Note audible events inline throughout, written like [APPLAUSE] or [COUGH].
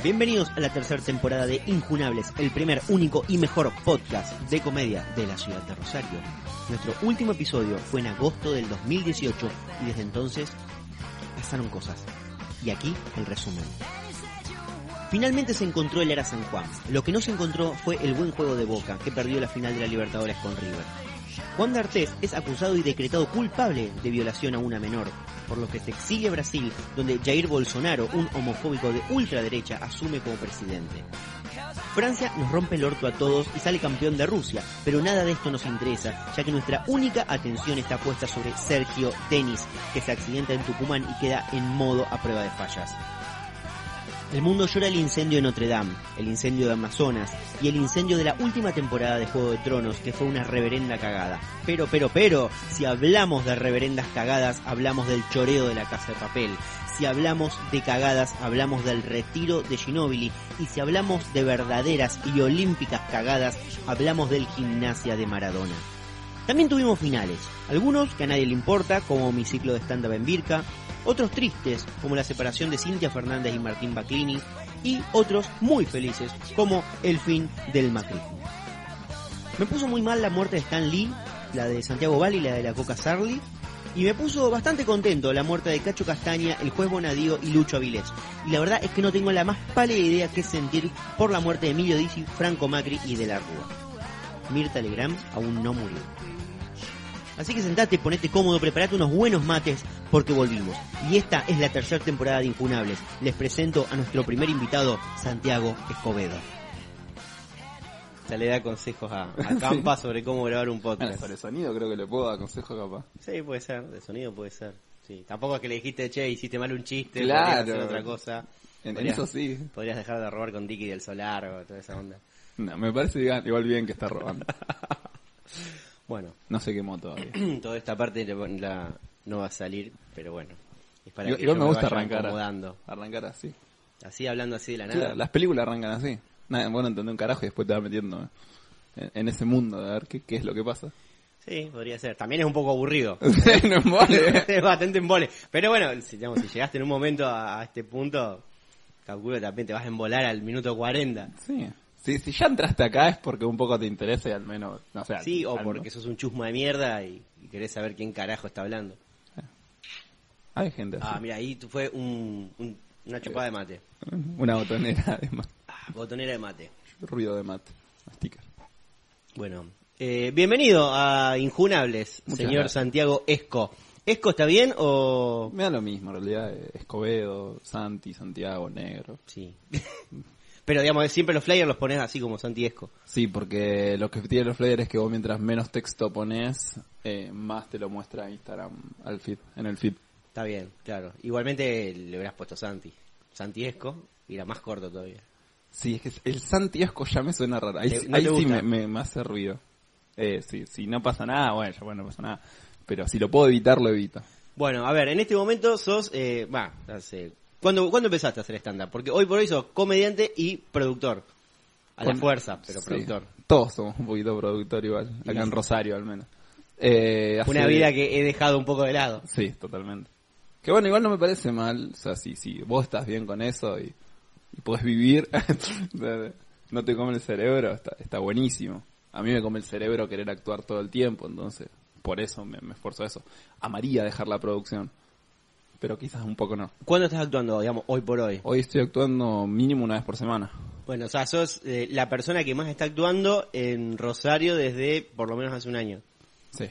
Bienvenidos a la tercera temporada de Injunables, el primer, único y mejor podcast de comedia de la ciudad de Rosario. Nuestro último episodio fue en agosto del 2018 y desde entonces pasaron cosas. Y aquí el resumen. Finalmente se encontró el Era San Juan. Lo que no se encontró fue el buen juego de Boca, que perdió la final de la Libertadores con River. Juan D'Artés es acusado y decretado culpable de violación a una menor, por lo que se a Brasil, donde Jair Bolsonaro, un homofóbico de ultraderecha, asume como presidente. Francia nos rompe el orto a todos y sale campeón de Rusia, pero nada de esto nos interesa, ya que nuestra única atención está puesta sobre Sergio Denis, que se accidenta en Tucumán y queda en modo a prueba de fallas. El mundo llora el incendio de Notre Dame, el incendio de Amazonas y el incendio de la última temporada de Juego de Tronos, que fue una reverenda cagada. Pero, pero, pero, si hablamos de reverendas cagadas, hablamos del choreo de la casa de papel. Si hablamos de cagadas, hablamos del retiro de Ginóbili. Y si hablamos de verdaderas y olímpicas cagadas, hablamos del gimnasia de Maradona. También tuvimos finales, algunos que a nadie le importa, como mi ciclo de stand-up en Birka, otros tristes, como la separación de Cintia Fernández y Martín Baclini, y otros muy felices, como el fin del macrismo. Me puso muy mal la muerte de Stan Lee, la de Santiago Bali y la de la Coca Sarli, y me puso bastante contento la muerte de Cacho Castaña, el juez Bonadío y Lucho Avilés. Y la verdad es que no tengo la más pálida idea que sentir por la muerte de Emilio Dizzi, Franco Macri y de la Rúa. Mirta Legrand aún no murió. Así que sentate, ponete cómodo, preparate unos buenos mates porque volvimos. Y esta es la tercera temporada de Impunables. Les presento a nuestro primer invitado, Santiago Escobedo. Ya le da consejos a, a [LAUGHS] Campa sobre cómo grabar un podcast. El sonido creo que le puedo dar consejo capaz. Sí, puede ser, de sonido puede ser. Sí, tampoco es que le dijiste, che, hiciste mal un chiste, Claro. hacer otra cosa. En Podrías- eso sí. Podrías dejar de robar con Dicky del Solar o toda esa onda. No, me parece igual igual bien que está robando. [LAUGHS] Bueno, No se quemó todavía. [CLEARS THROAT] toda esta parte la, la- no va a salir, pero bueno. Es para Igual, que yo me gusta arrancar, acomodando. arrancar así. Así hablando así de la nada. Las películas arrancan así. Nada, bueno, entender un carajo y después te vas metiendo en, en ese mundo de ver qué, qué es lo que pasa. Sí, podría ser. También es un poco aburrido. [LAUGHS] no embole. [LAUGHS] es bastante embole. Pero bueno, si, digamos, si llegaste en un momento a, a este punto, calculo que también te vas a embolar al minuto 40. Sí. Sí, si ya entraste acá es porque un poco te interesa y al menos, no sé. Sí, o al- porque sos un chusma de mierda y, y querés saber quién carajo está hablando. Hay gente así. Ah, mira, ahí fue un, un- una chupada de mate. [LAUGHS] Una botonera además. Ah, botonera de mate. Ruido de mate. Sticker. Bueno, eh, bienvenido a Injunables, Muchas señor gracias. Santiago Esco. ¿Esco está bien o...? Me da lo mismo, en realidad. eh, Escobedo, Santi, Santiago, Negro. Sí. Pero digamos, siempre los flyers los pones así como Santi Esco. Sí, porque lo que tiene los flyers es que vos mientras menos texto pones, eh, más te lo muestra Instagram al feed, en el feed. Está bien, claro. Igualmente le hubieras puesto Santi. Santi Esco, y era más corto todavía. Sí, es que el Santiesco ya me suena raro. Ahí, ¿Te- sí- no ahí te sí gusta? me, me- me hace ruido. Eh, sí, si no pasa nada, bueno, ya bueno, no pasa nada. Pero si lo puedo evitar, lo evito. Bueno, a ver, en este momento sos, eh, va, hace- ¿cuándo, ¿cuándo empezaste a hacer stand-up? Porque hoy por hoy sos comediante y productor. A la Con- fuerza, pero Sí, productor. Todos somos un poquito productor igual, acá en Rosario al menos. Eh, Una hace- vida que he dejado un poco de lado. Sí, totalmente. Que bueno, igual no me parece mal. O sea, si, si vos estás bien con eso y, y podés vivir, [LAUGHS] no te come el cerebro, está, está buenísimo. A mí me come el cerebro querer actuar todo el tiempo, entonces por eso me, me esfuerzo a eso. Amaría dejar la producción, pero quizás un poco no. ¿Cuándo estás actuando, digamos, hoy por hoy? Hoy estoy actuando mínimo una vez por semana. Bueno, o sea, sos eh, la persona que más está actuando en Rosario desde por lo menos hace un año. Sí.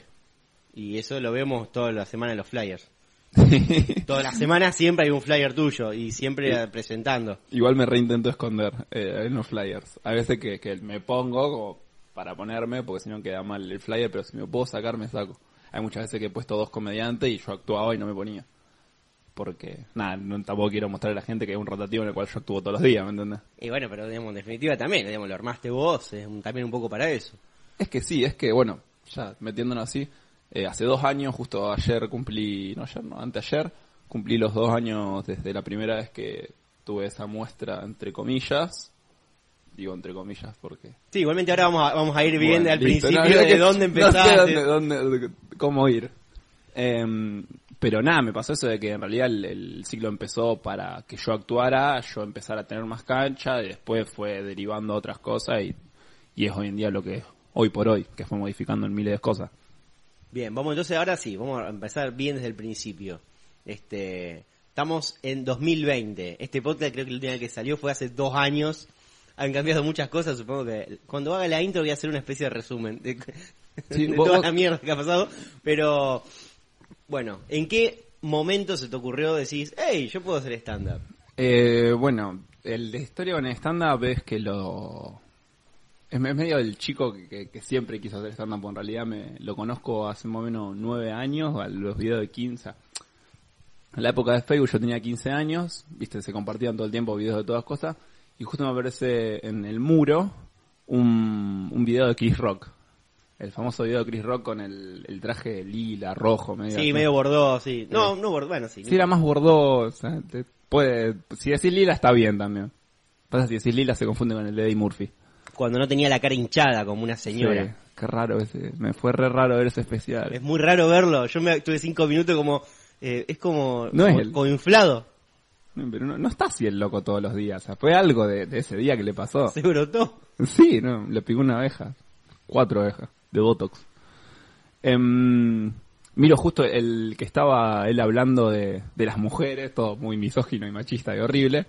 Y eso lo vemos toda la semana en los flyers. [LAUGHS] Toda la semana siempre hay un flyer tuyo y siempre presentando. Igual me reintento esconder eh, en los flyers. A veces que, que me pongo como para ponerme, porque si no queda mal el flyer, pero si me puedo sacar, me saco. Hay muchas veces que he puesto dos comediantes y yo actuaba y no me ponía. Porque, nada, no, tampoco quiero mostrar a la gente que es un rotativo en el cual yo actúo todos los días, ¿me entiendes? Y bueno, pero digamos, en definitiva también, digamos, lo armaste vos, es un- también un poco para eso. Es que sí, es que, bueno, ya metiéndonos así, eh, hace dos años, justo ayer cumplí, no ayer, no, anteayer, cumplí los dos años desde la primera vez que tuve esa muestra, entre comillas. Digo entre comillas porque... Sí, igualmente ahora vamos a, vamos a ir viendo Bueno, al listo, principio no, de que dónde [LAUGHS] no sé empezaste. dónde- dónde- cómo ir. Em, pero nada, me pasó eso de que en realidad el, el ciclo empezó para que yo actuara, yo empezara a tener más cancha, y después fue derivando a otras cosas y, y es hoy en día lo que es hoy por hoy, que fue modificando en miles de cosas. Bien, vamos entonces ahora sí, vamos a empezar bien desde el principio. Este, estamos en 2020. Este podcast creo que la última vez que salió fue hace dos años. Han cambiado muchas cosas, supongo que cuando haga la intro voy a hacer una especie de resumen de, [LAUGHS] Sí, de vos- toda vos- la mierda que ha pasado. Pero, bueno, ¿en qué momento se te ocurrió decir, hey, yo puedo hacer stand-up? Eh, bueno, el de historia con stand-up es que lo... Es me- es medio el chico que, siempre quiso hacer stand-up, en realidad me lo conozco hace más o menos nueve años, los videos de 15. En la época de Facebook yo tenía 15 años, viste, se compartían todo el tiempo videos de todas cosas, y justo me aparece en el muro un, un video de Chris Rock. El famoso video de Chris Rock con el, el traje lila, rojo, medio Sí, así. medio bordó, sí. No, no bordó, bueno, sí. Sí, era más bordeaux. o sea, te puede, si decís lila está bien también. Pasa si decís lila se confunde con el de Eddie Murphy. Cuando no tenía la cara hinchada como una señora. Sí, qué raro ese. Me fue re raro ver ese especial. Es muy raro verlo. Yo me tuve cinco minutos como... eh, es como, No es como inflado. No, Pero no, no está así el loco todos los días. O sea, fue algo de, de ese día que le pasó. Se brotó. Sí, no, le picó una abeja. Cuatro abejas de Botox. Em, miro justo el que estaba él hablando de, de las mujeres, todo muy misógino y machista y horrible,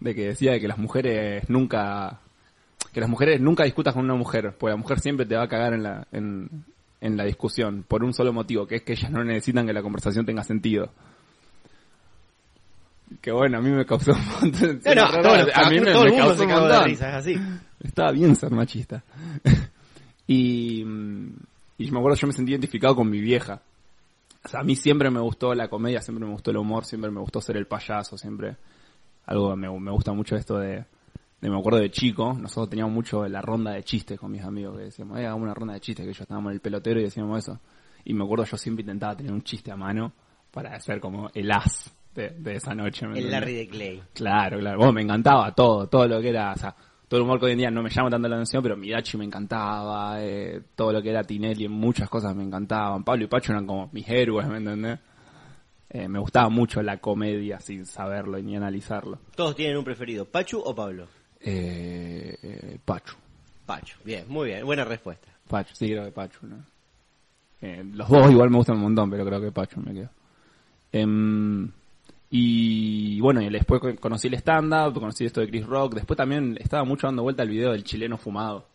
de que decía de que las mujeres nunca, que las mujeres nunca discutas con una mujer, porque la mujer siempre te va a cagar en la, en, en la discusión, por un solo motivo, que es que ellas no necesitan que la conversación tenga sentido. Que bueno, a mí me causó un montón No, no, a, mí me, todo me el mundo causó se de montón. risa, es así. Estaba bien ser machista. Y, y yo me acuerdo, yo me sentí identificado con mi vieja. O sea, a mí siempre me gustó la comedia, siempre me gustó el humor, siempre me gustó ser el payaso, siempre. Algo me, me gusta mucho esto de, de, me acuerdo de chico, nosotros teníamos mucho la ronda de chistes con mis amigos, que decíamos, eh, hagamos una ronda de chistes, que yo estábamos en el pelotero y decíamos eso. Y me acuerdo yo siempre intentaba tener un chiste a mano para ser como el as de, de esa noche. ¿me El? Larry de Clay. Claro, claro. Bueno, me encantaba todo, todo lo que era, o sea, todo el humor que hoy en día no me llama tanto la atención, pero Mirachi me encantaba, eh, todo lo que era Tinelli, muchas cosas me encantaban. Pablo y Pacho eran como mis héroes, ¿me entendés? Eh, me gustaba mucho la comedia sin saberlo ni analizarlo. Todos tienen un preferido, Pachu o Pablo. Eh, eh, Pacho. Pachu, bien, muy bien, buena respuesta. Pacho, sí, creo que Pacho, ¿no? Eh, los dos igual me gustan un montón, pero creo que Pacho me quedo. Y bueno, y después con- conocí el stand-up, conocí esto de Chris Rock. Después también estaba mucho dando vuelta el video del chileno fumado.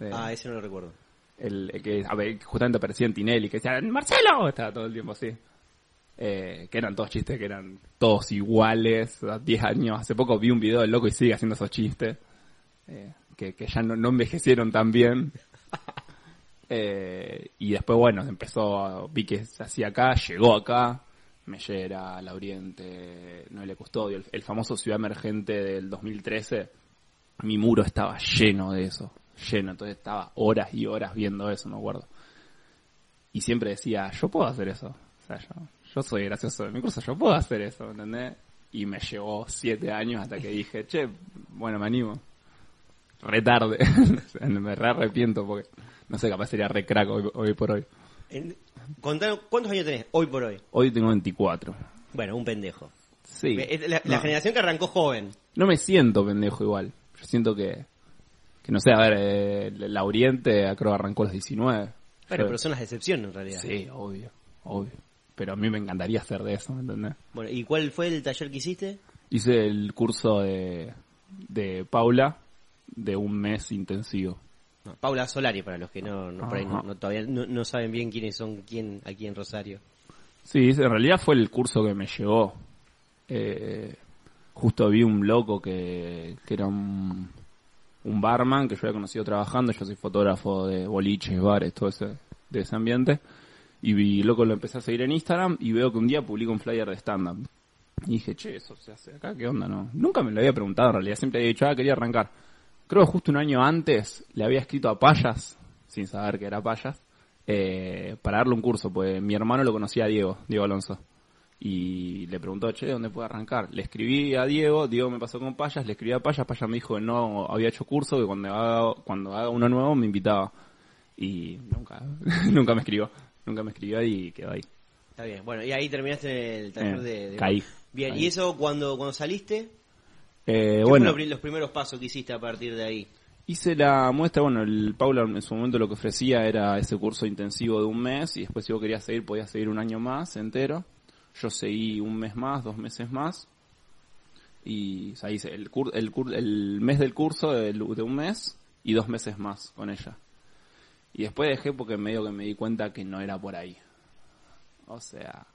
Eh, Ah, ese no lo recuerdo. el, el que a ver, justamente aparecía en Tinelli, que decía, ¡Marcelo! Estaba todo el tiempo así. Eh, que eran todos chistes que eran todos iguales, a 10 años. Hace poco vi un video del loco y sigue haciendo esos chistes. eh, que, que ya no, no envejecieron tan bien. [LAUGHS] Eh, y después, bueno, empezó, vi que se hacía acá, llegó acá, Mellera, Lauriente, Noelia Custodio, el, el famoso Ciudad Emergente del 2013, mi muro estaba lleno de eso, lleno, entonces estaba horas y horas viendo eso, me acuerdo. Y siempre decía, yo puedo hacer eso, o sea, yo, yo soy gracioso de mi curso, yo puedo hacer eso, ¿entendés? Y me llevó siete años hasta que dije, che, bueno, me animo. Re tarde, [LAUGHS] me re arrepiento porque, no sé, capaz sería re crack hoy, hoy por hoy. En- contanos, ¿Cuántos años tenés hoy por hoy? Hoy tengo 24. Bueno, un pendejo. Sí. La, la No. generación que arrancó joven. No me siento pendejo igual. Yo siento que, que no sé, a ver, eh, la Oriente creo que arrancó a los 19. Bueno, pero son las excepciones en realidad. Sí, obvio, obvio. Pero a mí me encantaría hacer de eso, ¿me entendés? Bueno, ¿y cuál fue el taller que hiciste? Hice el curso de, de Paula de un mes intensivo. No, Paula Solari, para los que no, no, por ahí no, no- todavía no, no saben bien quiénes son quién aquí en Rosario. Sí, en realidad fue el curso que me llegó. Eh, justo vi un loco que, que era un, un barman que yo había conocido trabajando. Yo soy fotógrafo de boliches, bares, todo ese, de ese ambiente. Y vi, loco, lo empecé a seguir en Instagram y veo que un día publica un flyer de stand-up. Y dije, che, eso se hace acá, ¿qué onda? No, nunca me lo había preguntado en realidad, siempre había dicho, ah, quería arrancar. Creo que justo un año antes le había escrito a Payas, sin saber que era Payas, eh, para darle un curso, pues mi hermano lo conocía a Diego, Diego Alonso. Y le preguntó, che, ¿dónde puedo arrancar? Le escribí a Diego, Diego me pasó con Payas, le escribí a Payas, Payas me dijo que no había hecho curso, que cuando haga, cuando haga uno nuevo me invitaba. Y nunca, [LAUGHS] nunca me escribió, nunca me escribió y quedó ahí. Está bien. Bueno, y ahí terminaste el taller Eh, de, de- caí. Bien, Caí. ¿y eso cuando, cuando saliste? Eh, ¿Qué bueno, los, los primeros pasos que hiciste a partir de ahí? hice la muestra, bueno, el Paula en su momento lo que ofrecía era ese curso intensivo de un mes y después si vos querías seguir podías seguir un año más entero. Yo seguí un mes más, dos meses más. Y o sea, hice el, cur- el, cur- el mes del curso de, de un mes y dos meses más con ella. Y después dejé porque medio que me di cuenta que no era por ahí. O sea,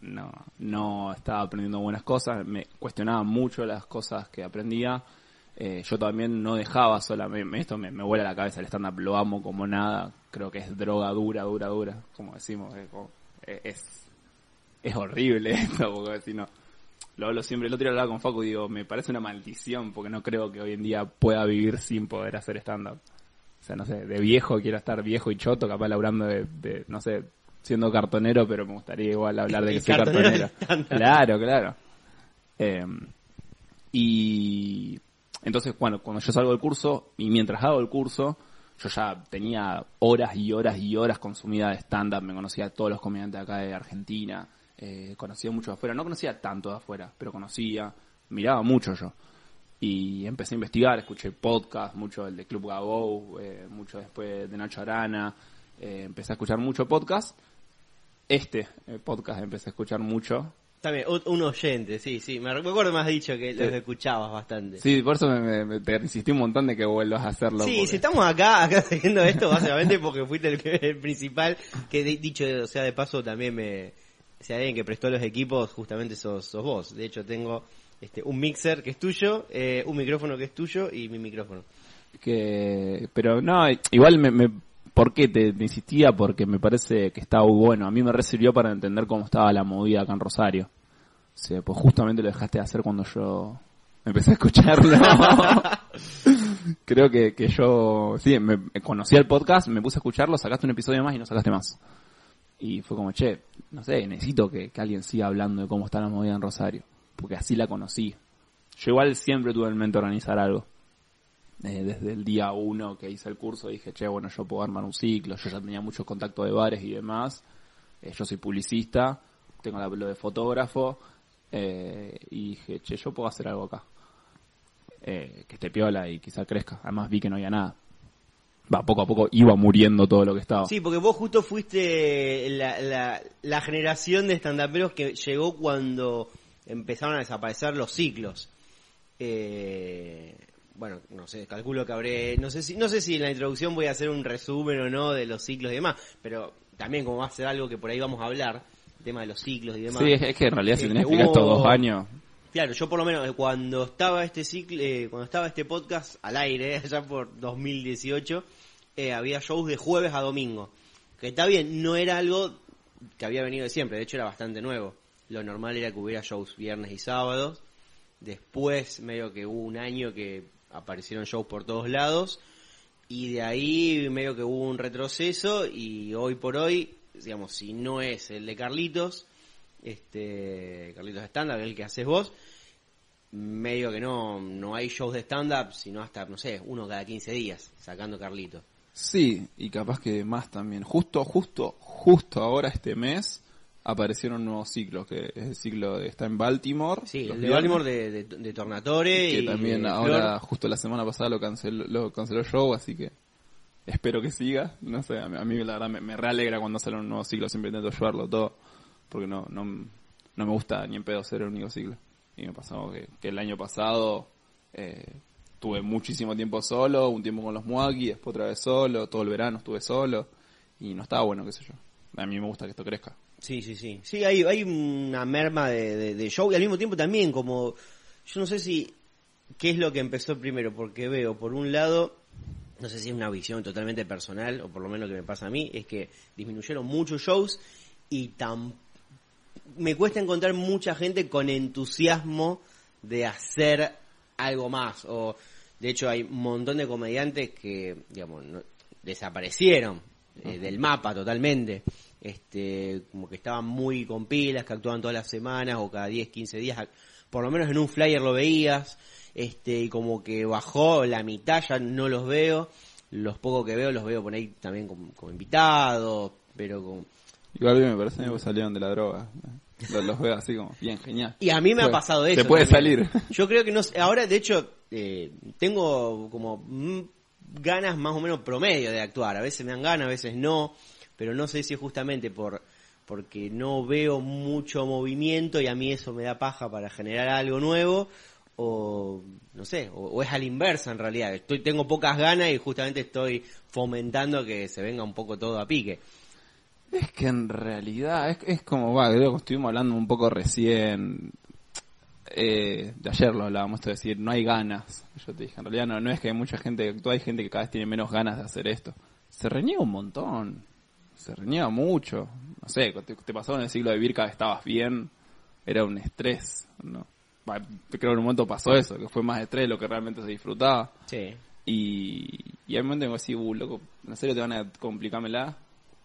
no, no estaba aprendiendo buenas cosas, me cuestionaba mucho las cosas que aprendía. Eh, yo también no dejaba solamente, esto me, me vuela la cabeza, el stand-up lo amo como nada, creo que es droga dura, dura, dura, como decimos, es, es- es horrible [LAUGHS] esto, porque si no, lo hablo siempre, el otro día hablaba con Facu y digo, me parece una maldición, porque no creo que hoy en día pueda vivir sin poder hacer stand-up. O sea, no sé, de viejo quiero estar viejo y choto, capaz laburando de, de, no sé, siendo cartonero, pero me gustaría igual hablar de que soy cartonero. Claro, claro. Eh, y entonces, bueno, cuando yo salgo del curso, y mientras hago el curso, yo ya tenía horas y horas y horas consumidas de stand-up, me conocía a todos los comediantes acá de Argentina, eh, conocía mucho de afuera, no conocía tanto de afuera, pero conocía, miraba mucho yo. Y empecé a investigar, escuché podcast, mucho el de Club Gabou, eh, mucho después de Nacho Arana, eh, empecé a escuchar mucho podcast. Este eh, podcast empecé a escuchar mucho, También, un, oyente, sí, sí. Me recuerdo has dicho que los Sí. escuchabas bastante. Sí, por eso me, me- te insistí un montón de que vuelvas a hacerlo. Sí, porque- si estamos acá, [LAUGHS] acá haciendo esto, básicamente porque fuiste el, principal, que de- dicho o sea de paso también me, si alguien que prestó los equipos, justamente sos, sos vos. De hecho tengo este un mixer que es tuyo, eh, un micrófono que es tuyo y mi micrófono. que pero no igual me, me ¿por qué te, te insistía? porque me parece que estaba bueno. A mí me resirvió para entender cómo estaba la movida acá en Rosario. O sea, pues justamente lo dejaste de hacer cuando yo empecé a escucharlo. [LAUGHS] Creo que, que yo sí me, me conocí el podcast me puse a escucharlo sacaste un episodio más y no sacaste más. Y fue como che no sé necesito que, que alguien siga hablando de cómo está la movida en Rosario porque así la conocí. Yo igual siempre tuve en mente organizar algo eh, desde el día uno que hice el curso dije, che, bueno, yo puedo armar un ciclo, yo ya tenía mucho contacto de bares y demás, Eh, yo soy publicista, tengo la lo de fotógrafo, eh, y dije, che, yo puedo hacer algo acá, que esté piola y quizá crezca, además vi que no había nada. Va, poco a poco iba muriendo todo lo que estaba. Sí, porque vos justo fuiste la, la, la generación de estandaperos que llegó cuando empezaron a desaparecer los ciclos. Eh, bueno, no sé, calculo que habré, no sé si, no sé si en la introducción voy a hacer un resumen o no de los ciclos y demás, pero también como va a ser algo que por ahí vamos a hablar, el tema de los ciclos y demás. Sí, es, que en realidad si tenés que estos hubo- dos años, Claro, yo por lo menos eh, cuando estaba este ciclo, eh, cuando estaba este podcast al aire, [LAUGHS] allá por 2018, eh, había shows de jueves a domingo. Que está bien, no era algo que había venido de siempre, de hecho era bastante nuevo. Lo normal era que hubiera shows viernes y sábados. Después, medio que hubo un año que aparecieron shows por todos lados. Y de ahí, medio que hubo un retroceso. Y hoy por hoy, digamos, si no es el de Carlitos, este Carlitos Stand-Up, el que haces vos, medio que no, no hay shows de stand-up, sino hasta, no sé, uno cada 15 días, sacando Carlitos. Sí, y capaz que más también. Justo, justo, justo ahora este mes aparecieron nuevos ciclos, que es el ciclo de, está en Baltimore. Sí, el de Baltimore de, de, de Tornatore Que y también de ahora, Flor. justo la semana pasada lo canceló, lo canceló el show, así que espero que siga. No sé, a mí, a mí la verdad me, me realegra cuando sale un nuevo ciclo, siempre intento ayudarlo todo, porque no, no, no me gusta ni en pedo ser el único ciclo. Y me pasó que, que el año pasado eh, tuve muchísimo tiempo solo, un tiempo con los Muaki, después otra vez solo, todo el verano estuve solo, y no estaba bueno, qué sé yo. A mí me gusta que esto crezca. Sí, sí, sí. Sí, hay, hay una merma de, de- de show y al mismo tiempo también como, yo no sé si, qué es lo que empezó primero, porque veo, por un lado, no sé si es una visión totalmente personal, o por lo menos lo que me pasa a mí, es que disminuyeron muchos shows y tan, me cuesta encontrar mucha gente con entusiasmo de hacer algo más, o de hecho hay un montón de comediantes que, digamos, no- desaparecieron eh, del mapa totalmente. Este, como que estaban muy con pilas, que actuaban todas las semanas o cada 10, 15 días, por lo menos en un flyer lo veías, este, y como que bajó la mitad, ya no los veo, los pocos que veo los veo por ahí también como, como invitados, pero con, Igual me parece que salieron de la droga. Los, los veo así como, bien, genial. Y a mí me ha pasado eso. Se puede también. salir. Yo creo que no ahora de hecho eh, tengo como ganas más o menos promedio de actuar. A veces me dan ganas, a veces no, pero no sé si justamente por porque no veo mucho movimiento y a mí eso me da paja para generar algo nuevo o no sé, o, es a la inversa en realidad. Estoy tengo pocas ganas y justamente estoy fomentando que se venga un poco todo a pique. Es que en realidad es, es como, va, creo que estuvimos hablando un poco recién, eh, de ayer lo hablábamos, esto de decir, no hay ganas. Yo te dije, en realidad no, no es que hay mucha gente que hay gente que cada vez tiene menos ganas de hacer esto. Se reniega un montón, se reniega mucho. No sé, te, te pasó en el siglo de Virka que estabas bien, era un estrés, ¿no? Creo que en un momento pasó eso, que fue más estrés de lo que realmente se disfrutaba. Sí. Y, y hay momentos en que así, uh, loco, en serio te van a complicármela.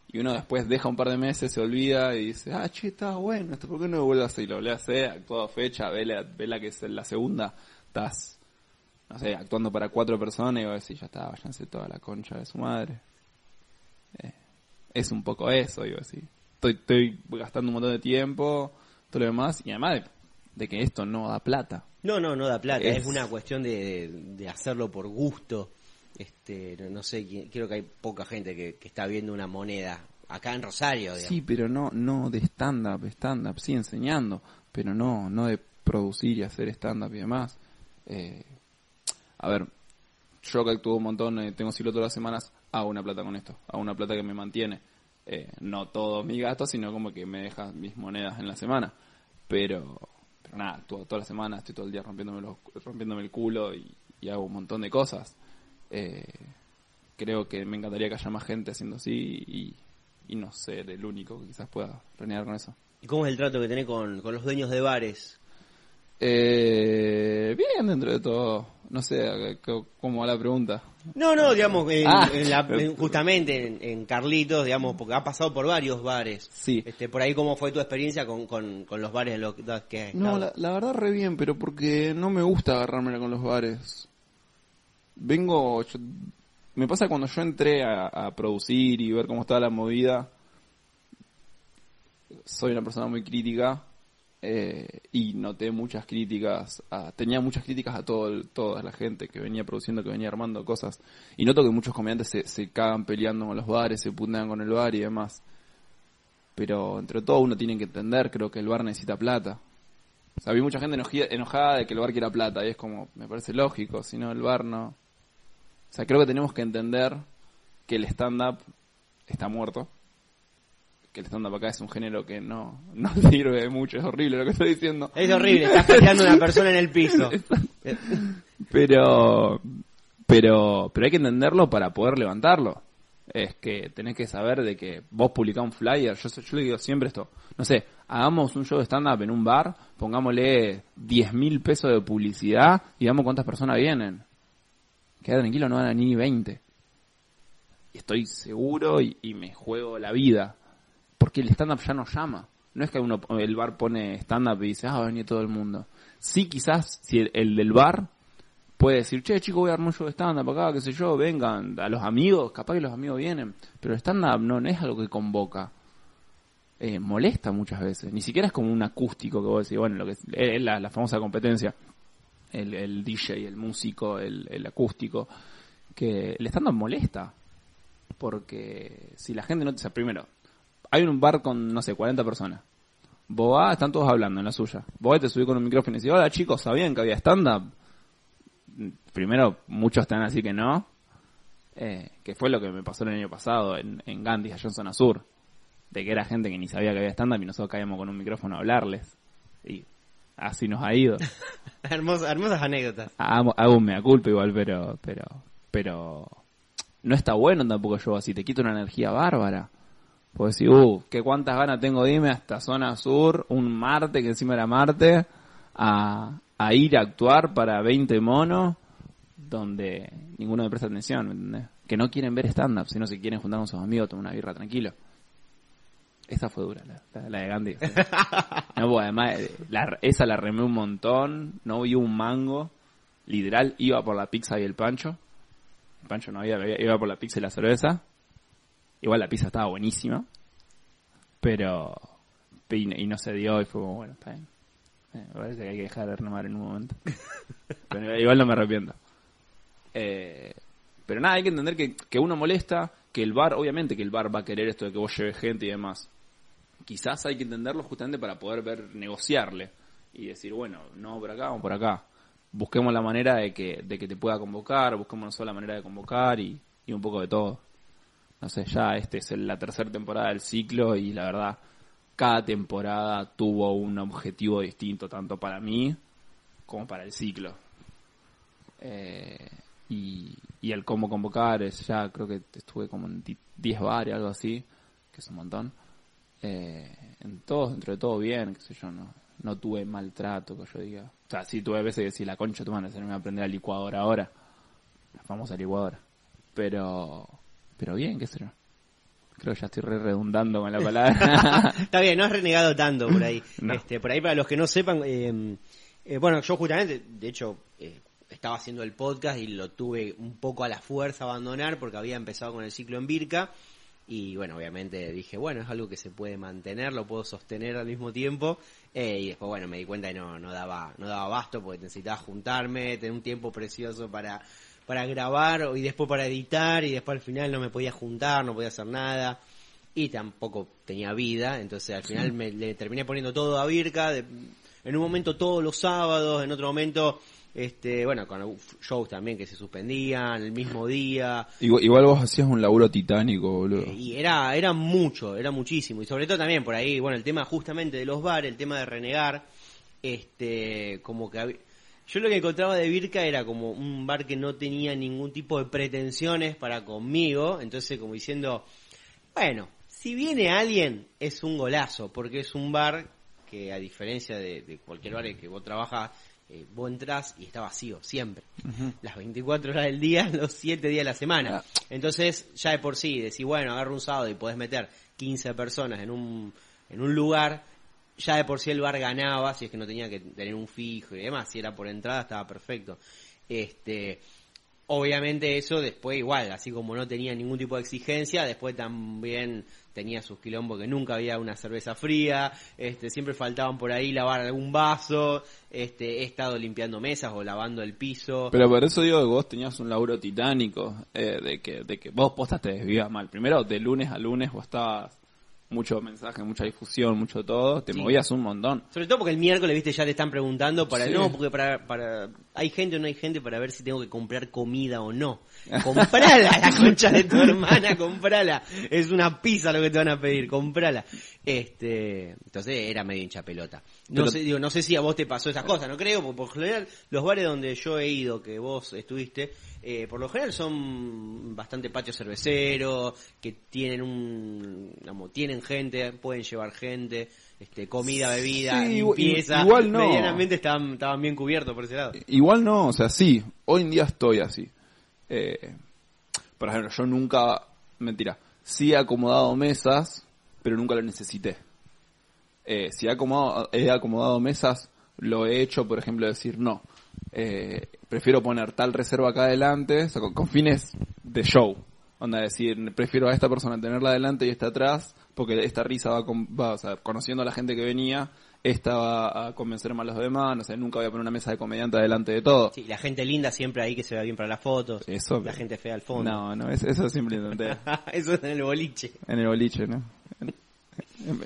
Y uno después deja un par de meses, se olvida y dice, ah, che, estaba bueno, esto, ¿por qué no lo vuelvo a hacer? Y lo volvés a hacer, actuado fecha, vela, vela que es la segunda, estás, no sé, actuando para cuatro personas y vos decís, ya está, váyanse toda la concha de su madre. Eh, es un poco eso, digo así. Estoy, estoy gastando un montón de tiempo, todo lo demás, y además de, de que esto no da plata. No, no, no da plata, es, Es- una cuestión de, de hacerlo por gusto. Este, no, no sé, creo que hay poca gente que, que está viendo una moneda acá en Rosario, digamos. Sí, pero no, no de stand-up, stand-up, sí enseñando, pero no, no de producir y hacer stand-up y demás. Eh, a ver, yo que actúo un montón, eh, tengo ciclo todas las semanas, hago una plata con esto, hago una plata que me mantiene. Eh, no todo mi gasto, sino como que me deja mis monedas en la semana. Pero, pero nada, actúo toda la semana, estoy todo el día rompiéndome, los, rompiéndome el culo y, hago un montón de cosas. Eh, creo que me encantaría que haya más gente haciendo así y, y no ser el único que quizás pueda renegar con eso. ¿Y cómo es el trato que tenés con, con los dueños de bares? Eh, bien dentro de todo. No sé cómo va la pregunta. No, no, digamos, en- Ah. en la- en- justamente en, Carlitos, digamos, porque ha pasado por varios bares. Sí. Este, por ahí, ¿cómo fue tu experiencia con, con, con los bares en los que has No, la, la verdad re bien, pero porque no me gusta agarrármela con los bares. Vengo, yo- me pasa cuando yo entré a, a producir y ver cómo estaba la movida, soy una persona muy crítica eh, y noté muchas críticas, a- tenía muchas críticas a todo toda la gente que venía produciendo, que venía armando cosas. Y noto que muchos comediantes se, se cagan peleando con los bares, se putean con el bar y demás. Pero entre todo uno tiene que entender, creo que el bar necesita plata. O sea, vi mucha gente enojada de que el bar quiera plata y es como, me parece lógico, si no el bar no. O sea, creo que tenemos que entender que el stand-up está muerto. Que el stand-up acá es un género que no, no [LAUGHS] sirve de mucho, es horrible lo que estoy diciendo. Es horrible, estás peleando a una persona en el piso. [LAUGHS] Pero, pero, pero hay que entenderlo para poder levantarlo. Es que tenés que saber de que vos publicás un flyer, yo, yo le digo siempre esto, no sé, hagamos un show de stand-up en un bar, pongámosle 10 mil pesos de publicidad y veamos cuántas personas vienen. Queda tranquilo, no van a ni 20. Y estoy seguro y, y me juego la vida. Porque el stand-up ya no llama. No es que uno, el bar pone stand-up y dice, ah, va a venir todo el mundo. Sí, quizás, si el, el del bar puede decir, che, chicos, voy a armar un show de stand-up acá, qué sé yo, vengan, a los amigos, capaz que los amigos vienen. Pero el stand-up no, es algo que convoca. Eh, molesta muchas veces. Ni siquiera es como un acústico que vos decís, bueno, lo que es, la, la famosa competencia. El, DJ, el músico, el, acústico. Que el stand-up molesta. Porque si la gente no te... O primero, hay un bar con, no sé, 40 personas. Vos vas, están todos hablando en la suya. Vos te subís con un micrófono y decís, hola chicos, ¿sabían que había stand-up? Primero, muchos te van a decir que no. Eh, que fue lo que me pasó el año pasado en, en Gandhi, allá en zona sur. De que era gente que ni sabía que había stand-up y nosotros caíamos con un micrófono a hablarles. Y así nos ha ido. [LAUGHS] Hermosas, hermosas anécdotas. hago, hago un mea culpa igual, pero, pero, pero no está bueno tampoco yo así, te quito una energía bárbara. Puedo decir, uh, que cuántas ganas tengo de irme hasta zona sur, un Marte, que encima era Marte, a, a ir a actuar para 20 monos, donde ninguno me presta atención, ¿me entendés? Que no quieren ver stand-up, sino se quieren juntar con sus amigos, tomar una birra tranquilo. Esa fue dura, la, la- de Gandhi. [LAUGHS] No, pues además, eh, la- esa la remé un montón, no vi un mango. Literal, iba por la pizza y el pancho. El pancho no había, iba por la pizza y la cerveza. Igual la pizza estaba buenísima. Pero, y, y no se dio y fue como, bueno, está bien. Eh, me parece que hay que dejar de remar en un momento. [LAUGHS] Pero igual no me arrepiento. Eh, pero nada, hay que entender que, que uno molesta, que el bar, obviamente que el bar va a querer esto de que vos lleves gente y demás. Quizás hay que entenderlo justamente para poder ver, negociarle y decir, bueno, no por acá, vamos por acá. Busquemos la manera de que, de que te pueda convocar, busquemos solo la manera de convocar y, y un poco de todo. No sé, ya este es la tercera temporada del ciclo y la verdad, cada temporada tuvo un objetivo distinto, tanto para mí como para el ciclo. Eh, y, y el cómo convocar, es ya creo que estuve como en 10 bares, algo así, que es un montón. Eh, en todo, dentro de todo bien, qué sé yo, no, no tuve maltrato, que yo diga. O sea, sí tuve veces que decir, la concha tu mano, se me a aprender la licuadora ahora, la famosa licuadora. Pero, pero bien, qué sé yo. Creo que ya estoy re redundando con la palabra. [LAUGHS] Está bien, no has renegado tanto por ahí. [LAUGHS] No. Este, por ahí para los que no sepan, eh, eh, bueno, yo justamente, de hecho, eh, estaba haciendo el podcast y lo tuve un poco a la fuerza abandonar porque había empezado con el ciclo en Virca. Y bueno, obviamente dije, bueno, es algo que se puede mantener, lo puedo sostener al mismo tiempo. Eh, y después, bueno, me di cuenta que no, no daba, no daba abasto porque necesitaba juntarme, tener un tiempo precioso para, para grabar y después para editar y después al final no me podía juntar, no podía hacer nada y tampoco tenía vida, entonces al final me le terminé poniendo todo a Virca, de- en un momento todos los sábados, en otro momento, este, bueno, con shows también que se suspendían el mismo día, igual, igual vos hacías un laburo titánico, boludo. y era, era mucho, era muchísimo. Y sobre todo también por ahí, bueno, el tema justamente de los bares, el tema de renegar, este, como que yo lo que encontraba de Virca era como un bar que no tenía ningún tipo de pretensiones para conmigo, entonces como diciendo, bueno, si viene alguien es un golazo, porque es un bar que a diferencia de, de cualquier bar en que vos trabajas, eh, vos entrás y está vacío, siempre. Las 24 horas del día, [LAUGHS] los 7 días de la semana. Ah. Entonces, ya de por sí, decís, bueno, agarro un sábado y podés meter 15 personas en un, en un lugar, ya de por sí el bar ganaba, si es que no tenía que tener un fijo y demás, si era por entrada estaba perfecto. Este, obviamente eso después igual, así como no tenía ningún tipo de exigencia, después también tenía sus quilombos que nunca había una cerveza fría, este, siempre faltaban por ahí lavar algún vaso, este, he estado limpiando mesas o lavando el piso. Pero por eso digo que vos tenías un laburo titánico, eh, de que de que vos postas te desvivías mal. Primero, de lunes a lunes vos estabas mucho mensaje, mucha difusión, mucho todo, te Sí. movías un montón. Sobre todo porque el miércoles, viste, ya te están preguntando para Sí. no, porque para, para, hay gente o no hay gente para ver si tengo que comprar comida o no. Comprala, la concha de tu hermana, comprala. Es una pizza lo que te van a pedir, comprala. Este, entonces era medio hincha pelota. No Pero- sé, digo, no sé si a vos te pasó esas cosas, no creo, porque por lo general los bares donde yo he ido, que vos estuviste, eh, por lo general son bastante patios cerveceros, que tienen un, digamos, tienen gente, pueden llevar gente, este, comida, bebida, Sí, limpieza, igual no. medianamente estaban, estaban bien cubiertos por ese lado. Igual no, o sea, sí, hoy en día estoy así. Eh, por ejemplo, yo nunca, mentira, sí he acomodado mesas, pero nunca lo necesité. Eh, si he acomodado, mesas, lo he hecho, por ejemplo, decir no. Eh, prefiero poner tal reserva acá adelante, con, con fines de show. Onda, decir, prefiero a esta persona tenerla adelante y esta atrás, porque esta risa va, con- va, o sea, conociendo a la gente que venía, esta va a convencer más a los demás, no sé, nunca voy a poner una mesa de comediante adelante de todo. Sí, la gente linda siempre ahí que se ve bien para las fotos, Eso, la gente fea al fondo. No, no, es- eso siempre intenté. [LAUGHS] Eso es en el boliche. en el boliche, ¿no? En-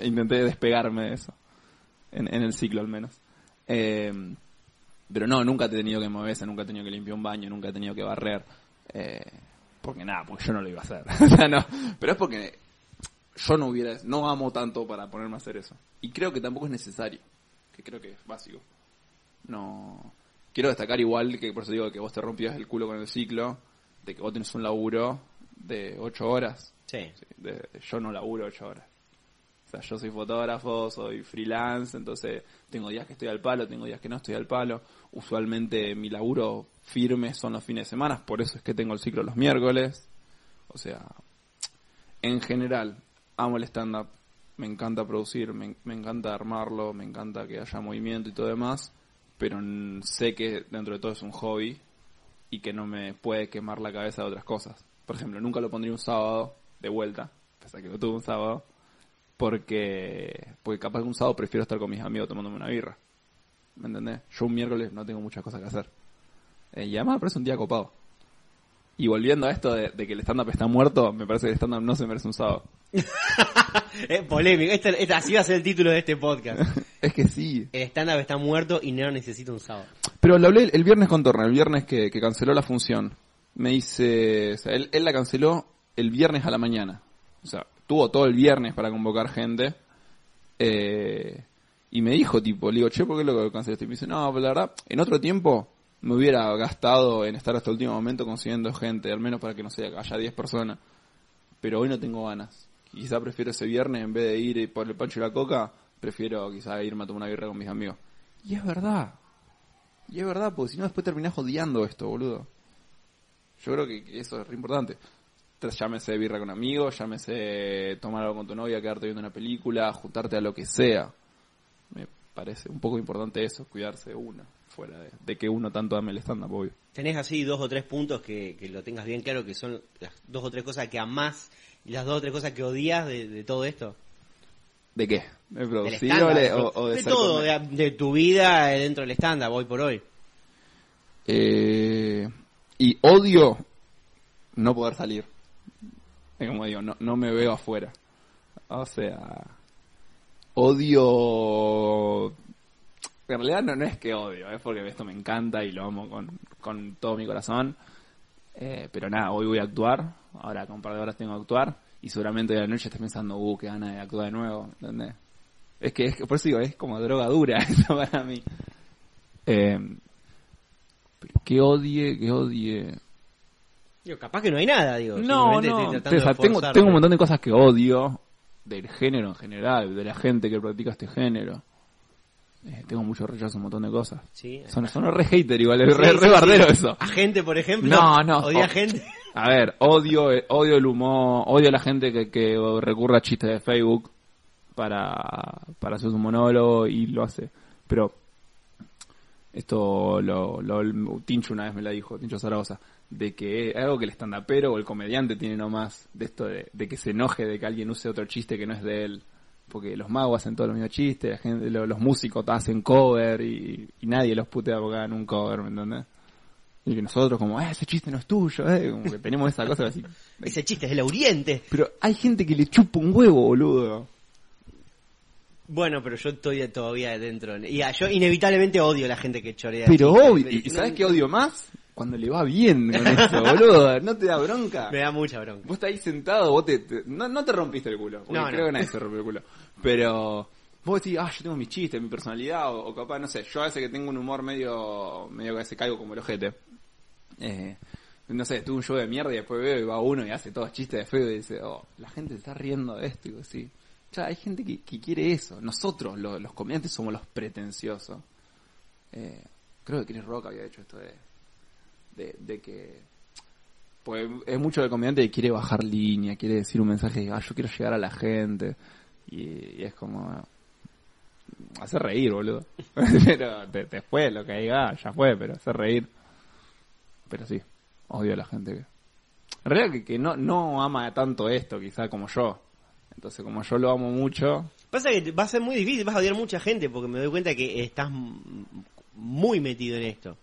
Intenté despegarme de eso. En, en el ciclo al menos. Eh, pero no, nunca he tenido que moverse, nunca he tenido que limpiar un baño, nunca he tenido que barrer. Eh, porque nada, porque yo no lo iba a hacer. [LAUGHS] o sea, no. Pero es porque yo no hubiera, no amo tanto para ponerme a hacer eso. Y creo que tampoco es necesario. Que creo que es básico. No. Quiero destacar igual que por eso digo que vos te rompías el culo con el ciclo, de que vos tenés un laburo de 8 horas. Sí. Sí, de- yo no laburo ocho horas. O sea, yo soy fotógrafo, soy freelance, entonces tengo días que estoy al palo, tengo días que no estoy al palo. Usualmente mi laburo firme son los fines de semana, por eso es que tengo el ciclo los miércoles. O sea, en general, amo el stand-up, me encanta producir, me, encanta armarlo, me encanta que haya movimiento y todo demás, pero sé que dentro de todo es un hobby y que no me puede quemar la cabeza de otras cosas. Por ejemplo, nunca lo pondría un sábado de vuelta, pese a que lo tuve un sábado, Porque, porque capaz que un sábado prefiero estar con mis amigos tomándome una birra. ¿Me entendés? Yo un miércoles no tengo muchas cosas que hacer. Eh, y además me parece un día copado. Y volviendo a esto de, de que el stand-up está muerto, me parece que el stand-up no se merece un sábado. [LAUGHS] es polémico. Este, este- así va a ser el título de este podcast. [LAUGHS] es que sí. El stand-up está muerto y no necesita un sábado. Pero lo hablé el viernes con Torna, el viernes que, que canceló la función. Me dice, o sea, él, él la canceló el viernes a la mañana. O sea, tuvo todo el viernes para convocar gente. Eh, y me dijo, tipo, le digo, che, ¿por qué lo cancelaste? Y me dice, no, pero la verdad, en otro tiempo me hubiera gastado en estar hasta el último momento consiguiendo gente, al menos para que no sé, haya 10 personas. Pero hoy no tengo ganas. Quizá prefiero ese viernes, en vez de ir por el pancho y la coca, prefiero quizá irme a tomar una birra con mis amigos. Y es verdad. Y es verdad, porque si no después terminás odiando esto, boludo. Yo creo que, eso es re importante. Llámese birra con amigos, llámese tomar algo con tu novia, quedarte viendo una película, juntarte a lo que sea. Me parece un poco importante eso, cuidarse de uno, fuera de, de que uno tanto ame el stand-up, obvio. ¿Tenés así dos o tres puntos que, que lo tengas bien claro, que son las dos o tres cosas que amás y las dos o tres cosas que odias de, de todo esto? ¿De qué? ¿De producir o, o- de de ser todo, de tu vida dentro del stand-up, hoy por hoy. Eh, y odio no poder salir. Es como digo, no, no me veo afuera. O sea, odio... En realidad no, no es que odio, es porque esto me encanta y lo amo con, con todo mi corazón. Eh, pero nada, hoy voy a actuar, ahora con un par de horas tengo que actuar y seguramente de la noche estés pensando, uh, qué ganas de actuar de nuevo, ¿entendés? Es que, es por eso digo, es como droga dura [LAUGHS] eso para mí. Eh, que odie, que odie. Digo, capaz que no hay nada, digo. No, no. estoy O sea, tengo, tengo un montón de cosas que odio del género en general, de la gente que practica este género. Eh, tengo mucho rechazo, un montón de cosas. Sí. Son, son re hater igual, es Sí, re, sí, re sí. bardero eso. A gente, por ejemplo. No, no. Odia Oh. gente. A ver, odio, eh, odio el humor, odio a la gente que, que recurre a chistes de Facebook para, para hacer su monólogo y lo hace. Pero esto lo, lo Tincho una vez me la dijo, Tincho Zaragoza, de que es algo que el estandapero o el comediante tiene nomás, de esto de, de que se enoje de que alguien use otro chiste que no es de él. Porque los magos hacen todos los mismos chistes, la gente, lo- los músicos hacen cover y, y nadie los putea porque hagan un cover, ¿me entendés? Y que nosotros como, eh, ese chiste no es tuyo, eh, como que tenemos esa cosa así. [LAUGHS] Ese chiste es del Oriente. Pero hay gente que le chupa un huevo, boludo. Bueno, pero yo estoy todavía dentro. Y ah, yo inevitablemente odio a la gente que chorea. Pero chistes. obvio, ¿y sabes qué odio más? Cuando le va bien con esto, [LAUGHS] boludo. ¿No te da bronca? Me da mucha bronca. Vos estás ahí sentado, vos te, te- no, no te rompiste el culo, porque No, creo no. que nadie se rompió el culo. Pero vos decís, ah, yo tengo mis chistes, mi personalidad, o, o capaz, no sé, yo a veces que tengo un humor medio, medio que a veces caigo como el ojete. Eh, no sé, tuve un show de mierda y después veo y va uno y hace todos chistes de feo y dice, oh, la gente se está riendo de esto y digo, sí. Ya, hay gente que, que quiere eso. Nosotros, lo- los comediantes, somos los pretenciosos. Eh, creo que Chris Rock había hecho esto de, de, de que pues es mucho del comediante que quiere bajar línea, quiere decir un mensaje de, ah, yo quiero llegar a la gente. Y, es como, hacer reír, boludo. [LAUGHS] pero de- después lo que diga, ya fue, pero hacer reír. Pero sí, odio a la gente que... En realidad que, que no, no ama tanto esto, quizá como yo. Entonces, como yo lo amo mucho, Pasa que va a ser muy difícil, vas a odiar mucha gente porque me doy cuenta que estás muy metido en esto.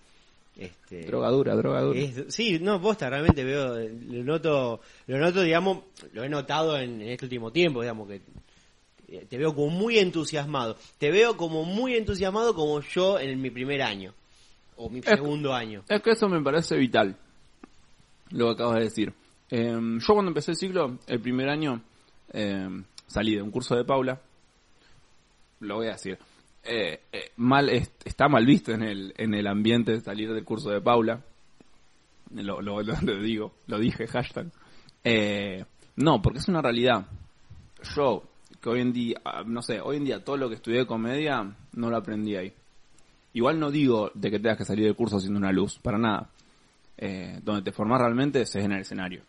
Este, drogadura, drogadura. es- sí, no, posta, realmente veo, lo noto, lo noto, digamos, lo he notado en, en este último tiempo, digamos, que eh, te veo como muy entusiasmado. Te veo como muy entusiasmado como yo en mi primer año, o mi segundo año. Es que eso me parece vital, lo que acabas de decir. Eh, yo cuando empecé el ciclo, el primer año, eh, salí de un curso de Paula, lo voy a decir, eh, eh, mal es- está mal visto en el, en el ambiente salir del curso de Paula, lo, [LAUGHS] lo, digo, lo dije, hashtag. Eh, no, porque es una realidad. Yo, que hoy en día, ah, no sé, hoy en día todo lo que estudié de comedia, no lo aprendí ahí. Igual no digo de que tengas que salir del curso siendo una luz, para nada. Donde te formás realmente es en el escenario.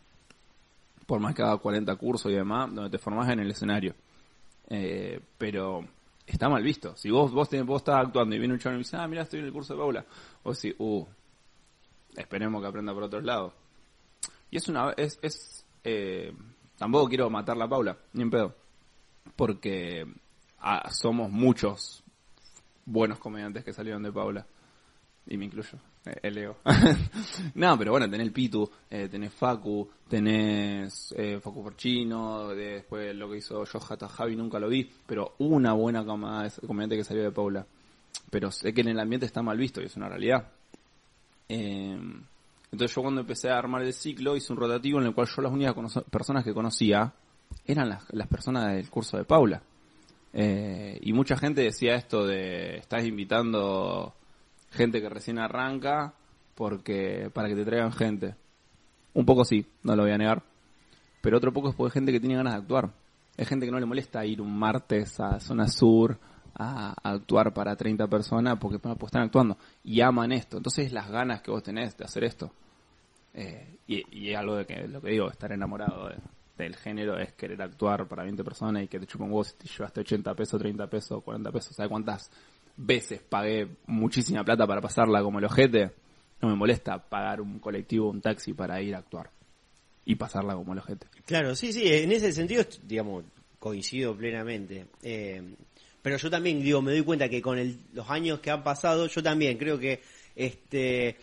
Por más que haga 40 cursos y demás, donde te formás en el escenario. Pero está mal visto. Si vos vos, tenés, vos estás actuando y viene un chaval y dice, ah, mira, estoy en el curso de Paula. Vos decís, uh, esperemos que aprenda por otros lados. Y es una, es, es, eh, tampoco quiero matar la Paula, ni en pedo. porque ah, somos muchos buenos comediantes que salieron de Paula. Y me incluyo, eh, el Leo. [LAUGHS] no, pero bueno, tenés el Pitu, eh, tenés Facu, tenés eh, Facu Porchino, después lo que hizo Johata Javi nunca lo vi, pero una buena comediante que salió de Paula. Pero sé que en el ambiente está mal visto y es una realidad. Eh, entonces yo cuando empecé a armar el ciclo hice un rotativo en el cual yo las únicas personas que conocía eran las, las personas del curso de Paula. Eh, y mucha gente decía esto de estás invitando gente que recién arranca porque para que te traigan gente. Un poco sí, no lo voy a negar. Pero otro poco es porque gente que tiene ganas de actuar. Hay gente que no le molesta ir un martes a Zona Sur a, actuar para 30 personas porque pues, están actuando y aman esto. Entonces las ganas que vos tenés de hacer esto. Eh, y, y es algo de que lo que digo, estar enamorado de- del género es querer actuar para 20 personas y que te chupen vos si te llevaste 80 pesos, 30 pesos, 40 pesos. ¿Sabes cuántas veces pagué muchísima plata para pasarla como el ojete? No me molesta pagar un colectivo, un taxi para ir a actuar y pasarla como el ojete. Claro, sí, sí, en ese sentido, digamos, coincido plenamente. Eh, pero yo también, digo, me doy cuenta que con el- los años que han pasado, yo también creo que, este,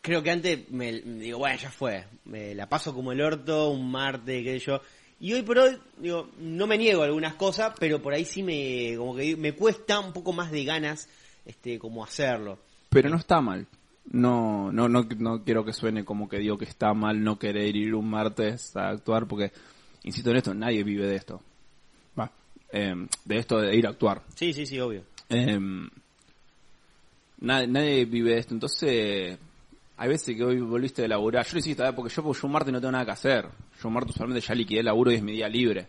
creo que antes me digo, bueno, ya fue, me la paso como el orto, un martes, qué sé yo. Y hoy por hoy, digo, no me niego a algunas cosas, pero por ahí sí me, como que me cuesta un poco más de ganas, este, como hacerlo. Pero no está mal. No, no, no, no quiero que suene como que digo que está mal no querer ir un martes a actuar, porque, insisto en esto, nadie vive de esto. Va, eh, de esto de ir a actuar. Sí, sí, sí, obvio. Eh, nadie, nadie vive de esto, entonces hay veces que hoy volviste de laburar. Yo lo hiciste, ¿eh? porque yo, yo un martes no tengo nada que hacer. Yo un martes usualmente ya liquidé el laburo y es mi día libre.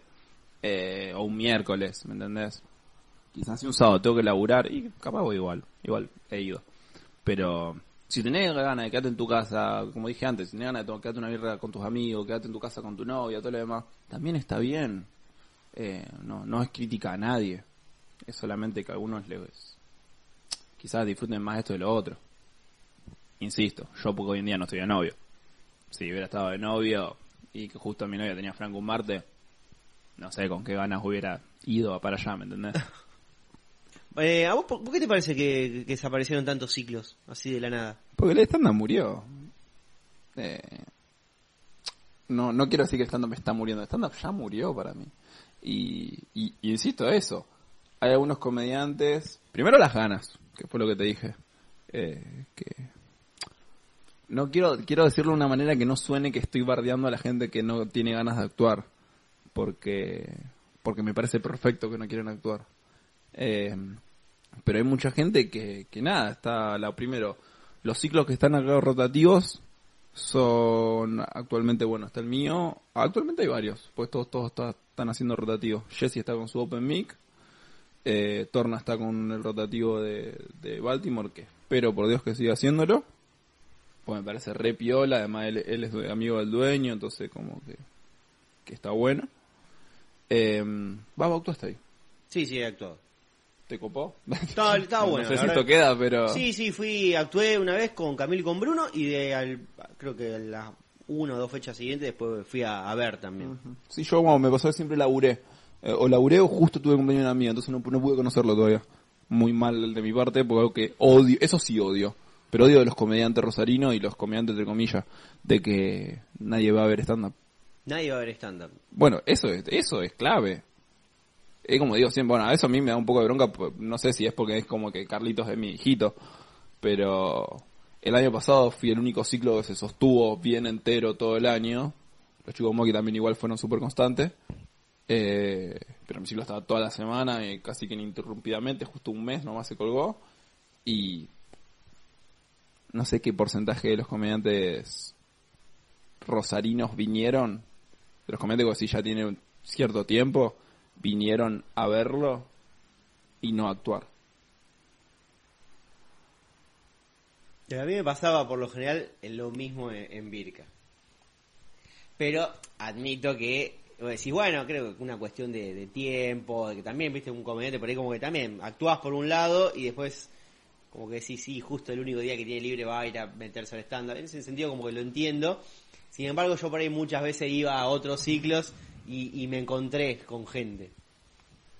Eh, o un miércoles, ¿me entendés? Quizás si un sábado tengo que laburar y capaz voy igual, igual he ido. Pero si tenés ganas de quedarte en tu casa, como dije antes, si tenés ganas de quedarte una birra con tus amigos, quedarte en tu casa con tu novia, todo lo demás, también está bien. Eh, no, no es crítica a nadie. Es solamente que a algunos les quizás disfruten más esto de lo otro. Insisto, yo porque hoy en día no estoy de novio. Si hubiera estado de novio y que justo mi novia tenía Franco un Marte, no sé con qué ganas hubiera ido para allá, ¿me entendés? [LAUGHS] Eh, ¿A vos por, por qué te parece que, que desaparecieron tantos ciclos así de la nada? Porque el stand murió. Eh, no, no quiero decir que el stand-up está muriendo. El stand-up ya murió para mí. Y, y, y insisto, eso. Hay algunos comediantes. Primero las ganas, que fue lo que te dije. Eh, que no quiero quiero decirlo de una manera que no suene que estoy bardeando a la gente que no tiene ganas de actuar. Porque porque me parece perfecto que no quieren actuar. Eh, pero hay mucha gente que, que nada, está la primero, los ciclos que están acá rotativos son actualmente, bueno, está el mío, actualmente hay varios, pues todos, todos está- están haciendo rotativos. Jesse está con su Open Mic, eh, Torna está con el rotativo de, de Baltimore, que espero por Dios que siga haciéndolo, pues me parece re piola, además él, él es amigo del dueño, entonces como que, que está bueno. Eh, Baba, tú está ahí. Sí, sí, he actuado. ¿Te copó? Estaba, [LAUGHS] estaba bueno. no sé si esto queda, pero... Sí, sí, fui, actué una vez con Camilo y con Bruno y de al, creo que las una o dos fechas siguientes después fui a, a ver también. Sí, yo como me pasó siempre laburé. Eh, o laburé o justo tuve cumpleaños de una amiga, entonces no, no pude conocerlo todavía. Muy mal de mi parte, porque algo que odio, eso sí odio. Pero odio de los comediantes rosarinos y los comediantes, entre comillas, de que nadie va a ver stand-up. Nadie va a ver stand-up. Bueno, eso es, eso es clave. Es como digo siempre, bueno, a eso a mí me da un poco de bronca, pues, no sé si es porque es como que Carlitos es mi hijito, pero el año pasado fui el único ciclo que se sostuvo bien entero todo el año. Los chicos Moki también igual fueron súper constantes. Eh, pero mi ciclo estaba toda la semana, y casi que ininterrumpidamente, justo un mes nomás se colgó. Y no sé qué porcentaje de los comediantes rosarinos vinieron, de los comediantes que ya tienen cierto tiempo, vinieron a verlo y no a actuar. A mí me pasaba por lo general lo mismo en, en Birka. Pero admito que, decís, bueno, creo que una cuestión de, de tiempo, de que también, viste, un comediante por ahí como que también actúas por un lado y después como que decís, sí, justo el único día que tiene libre va a ir a meterse al estándar. En ese sentido como que lo entiendo. Sin embargo, yo por ahí muchas veces iba a otros ciclos y, y me encontré con gente.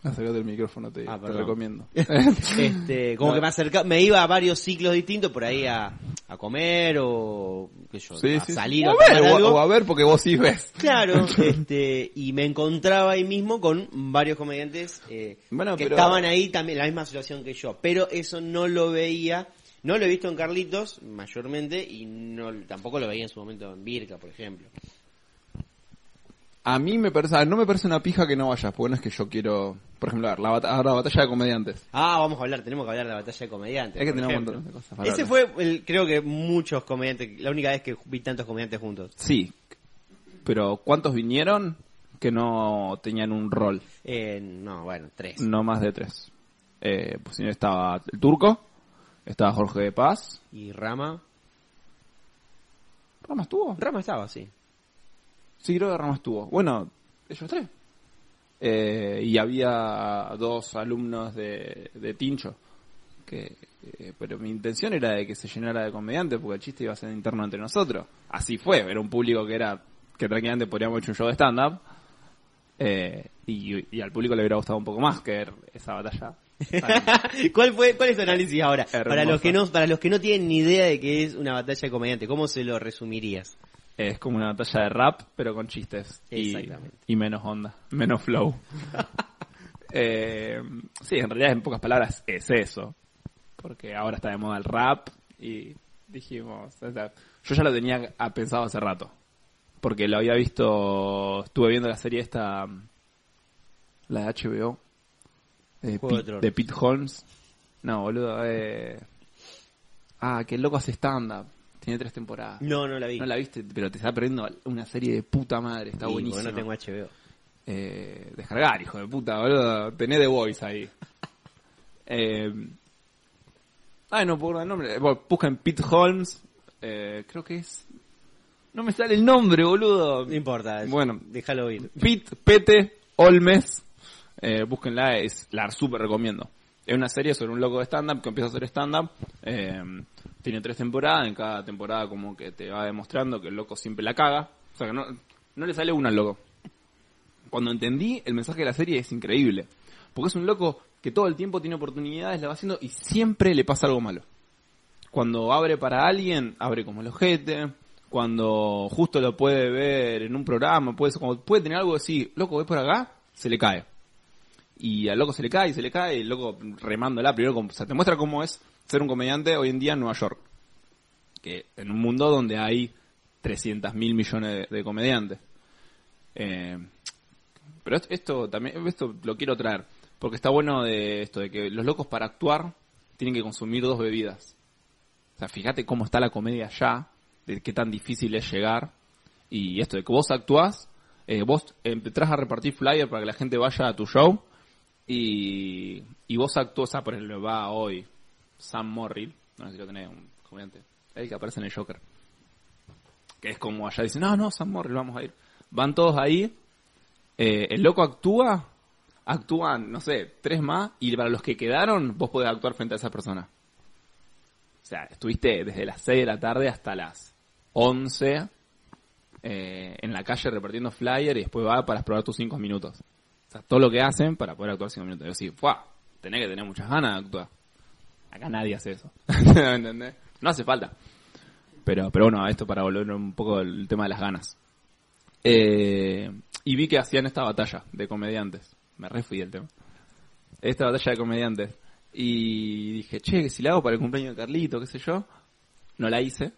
Acércate el micrófono, te, Ah, te recomiendo. [LAUGHS] Este, como No. que me acerca, me iba a varios ciclos distintos por ahí a, a comer o qué sé yo, Sí, a sí, sí. salir o a ver, o a- algo. o a ver porque vos sí ves. Claro, [LAUGHS] este, y me encontraba ahí mismo con varios comediantes eh, Bueno, que pero- estaban ahí también en la misma situación que yo, pero eso no lo veía, no lo he visto en Carlitos mayormente y no tampoco lo veía en su momento en Virka, por ejemplo. A mí me parece, a ver, no me parece una pija que no vayas, porque no es que yo quiero, por ejemplo, a ver, la, bat- ahora la batalla de comediantes. Ah, vamos a hablar, tenemos que hablar de la batalla de comediantes. Es que tenemos un montón de cosas para Ese hablar. fue, el- creo que muchos comediantes, la única vez que vi tantos comediantes juntos. Sí, pero ¿cuántos vinieron que no tenían un rol? Eh, no, bueno, tres. No más de tres. Eh, pues si no estaba el turco, estaba Jorge de Paz. Y Rama. ¿Rama estuvo? Rama estaba, sí. Sí, creo que Rama estuvo. Bueno, ellos tres. Eh, y había dos alumnos de, de Tincho. Que, eh, pero mi intención era de que se llenara de comediantes porque el chiste iba a ser interno entre nosotros. Así fue, era un público que era que tranquilamente podríamos haber hecho un show de stand-up. Eh, y, y al público le hubiera gustado un poco más que ver esa batalla. [LAUGHS] ¿Cuál fue, cuál es tu análisis ahora? Hermosa. Para los que no, para los que no tienen ni idea de qué es una batalla de comediante, ¿cómo se lo resumirías? Es como una batalla de rap, pero con chistes. Y, y menos onda, menos flow. [LAUGHS] Eh, sí, en realidad, en pocas palabras, es eso. Porque ahora está de moda el rap y dijimos... o sea, yo ya lo tenía pensado hace rato. Porque lo había visto... Estuve viendo la serie esta... La de HBO. De, Pete, Tronos. de Pete Holmes. No, boludo. Eh... Ah, que el loco hace stand-up. Tiene tres temporadas. No, no la vi. No la viste, pero te está perdiendo una serie de puta madre, está Sí, buenísima. no tengo HBO. Eh, descargar, hijo de puta, boludo. Tenés The Voice ahí. [LAUGHS] eh, ay, no puedo dar el nombre. Bueno, buscan Pete Holmes. Eh, creo que es... No me sale el nombre, boludo. No importa. Bueno. Déjalo ir. Pete, Pete, Olmes. Eh, búsquenla, es, la super recomiendo. Es una serie sobre un loco de stand-up que empieza a hacer stand-up. eh, tiene tres temporadas, en cada temporada como que te va demostrando que el loco siempre la caga. O sea que no, le sale una al loco. Cuando entendí, el mensaje de la serie es increíble. Porque es un loco que todo el tiempo tiene oportunidades, la va haciendo y siempre le pasa algo malo. Cuando abre para alguien, abre como el ojete. Cuando justo lo puede ver en un programa, puede, como puede tener algo así, loco, ves por acá, se le cae. Y al loco se le cae y se le cae, y el loco remándola, primero, o te muestra cómo es ser un comediante hoy en día en Nueva York. Que en un mundo donde hay 300 mil millones de, comediantes. Eh, pero esto, también, esto lo quiero traer, porque está bueno de esto, de que los locos para actuar tienen que consumir dos bebidas. O sea, fíjate cómo está la comedia allá, de qué tan difícil es llegar, y esto de que vos actuás, eh, vos empezás a repartir flyer para que la gente vaya a tu show, y, y o sea, por ejemplo, va hoy Sam Morrill, no sé si lo tenés, un comediante, el que aparece en el Joker, que es como allá dicen, no, no, Sam Morrill, vamos a ir. Van todos ahí, eh, el loco actúa, actúan, no sé, tres más, y para los que quedaron, vos podés actuar frente a esa persona. O sea, estuviste desde las 6 de la tarde hasta las 11 eh, en la calle repartiendo flyer y después va para probar tus 5 minutos. O sea, todo lo que hacen para poder actuar 5 minutos. Yo sí, ¡fua! Tenés que tener muchas ganas de actuar. Acá nadie hace eso. [LAUGHS] ¿Entendés? No hace falta. Pero, pero bueno, esto para volver un poco el tema de las ganas. Eh, y vi que hacían esta batalla de comediantes. Me refui del tema. Esta batalla de comediantes. Y dije, che, que si la hago para el cumpleaños de Carlito, qué sé yo. No la hice.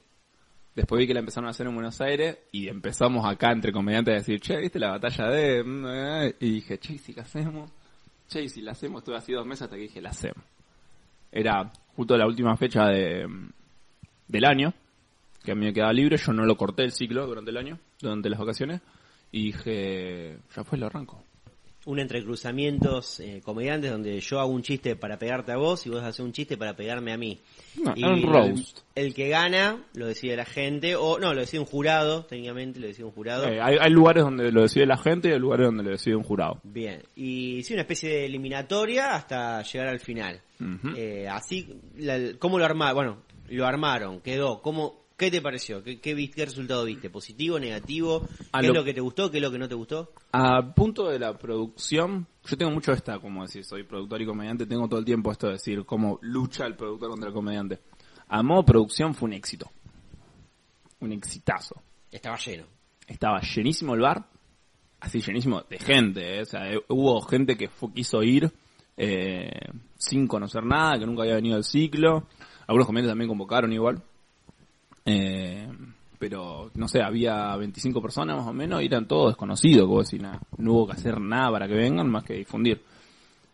Después vi que la empezaron a hacer en Buenos Aires y empezamos acá entre comediantes a decir, che, ¿viste la batalla de...? mm, eh?". Y dije, che, ¿y si la hacemos? Che, ¿y si la hacemos? Estuve así dos meses hasta que dije, la hacemos. Era justo la última fecha de, del año, que a mí me quedaba libre, yo no lo corté el ciclo durante el año, durante las vacaciones, y dije, ya fue, lo arranco. Un entrecruzamientos eh, comediantes donde yo hago un chiste para pegarte a vos y vos haces un chiste para pegarme a mí. No, y un roast. El, el que gana lo decide la gente, o no, lo decide un jurado, técnicamente lo decide un jurado. Eh, hay, hay lugares donde lo decide la gente y hay lugares donde lo decide un jurado. Bien, y sí, una especie de eliminatoria hasta llegar al final. Eh, así, la- ¿cómo lo armaron? Bueno, lo armaron, quedó. ¿Cómo, ¿Qué te pareció? ¿Qué, qué, viste- qué resultado viste? ¿Positivo, negativo? A ¿Qué lo- es lo que te gustó? ¿Qué es lo que no te gustó? A punto de la producción, yo tengo mucho esta, como decir, soy productor y comediante, tengo todo el tiempo esto de decir cómo lucha el productor contra el comediante. A modo producción fue un éxito. Un exitazo. Estaba lleno. Estaba llenísimo el bar, así llenísimo de gente, ¿eh? o sea, eh, hubo gente que fue- quiso ir eh, sin conocer nada, que nunca había venido al ciclo. Algunos comediantes también convocaron igual. Eh, pero, no sé, había 25 personas más o menos y eran todos desconocidos, como decir, no hubo que hacer nada para que vengan más que difundir.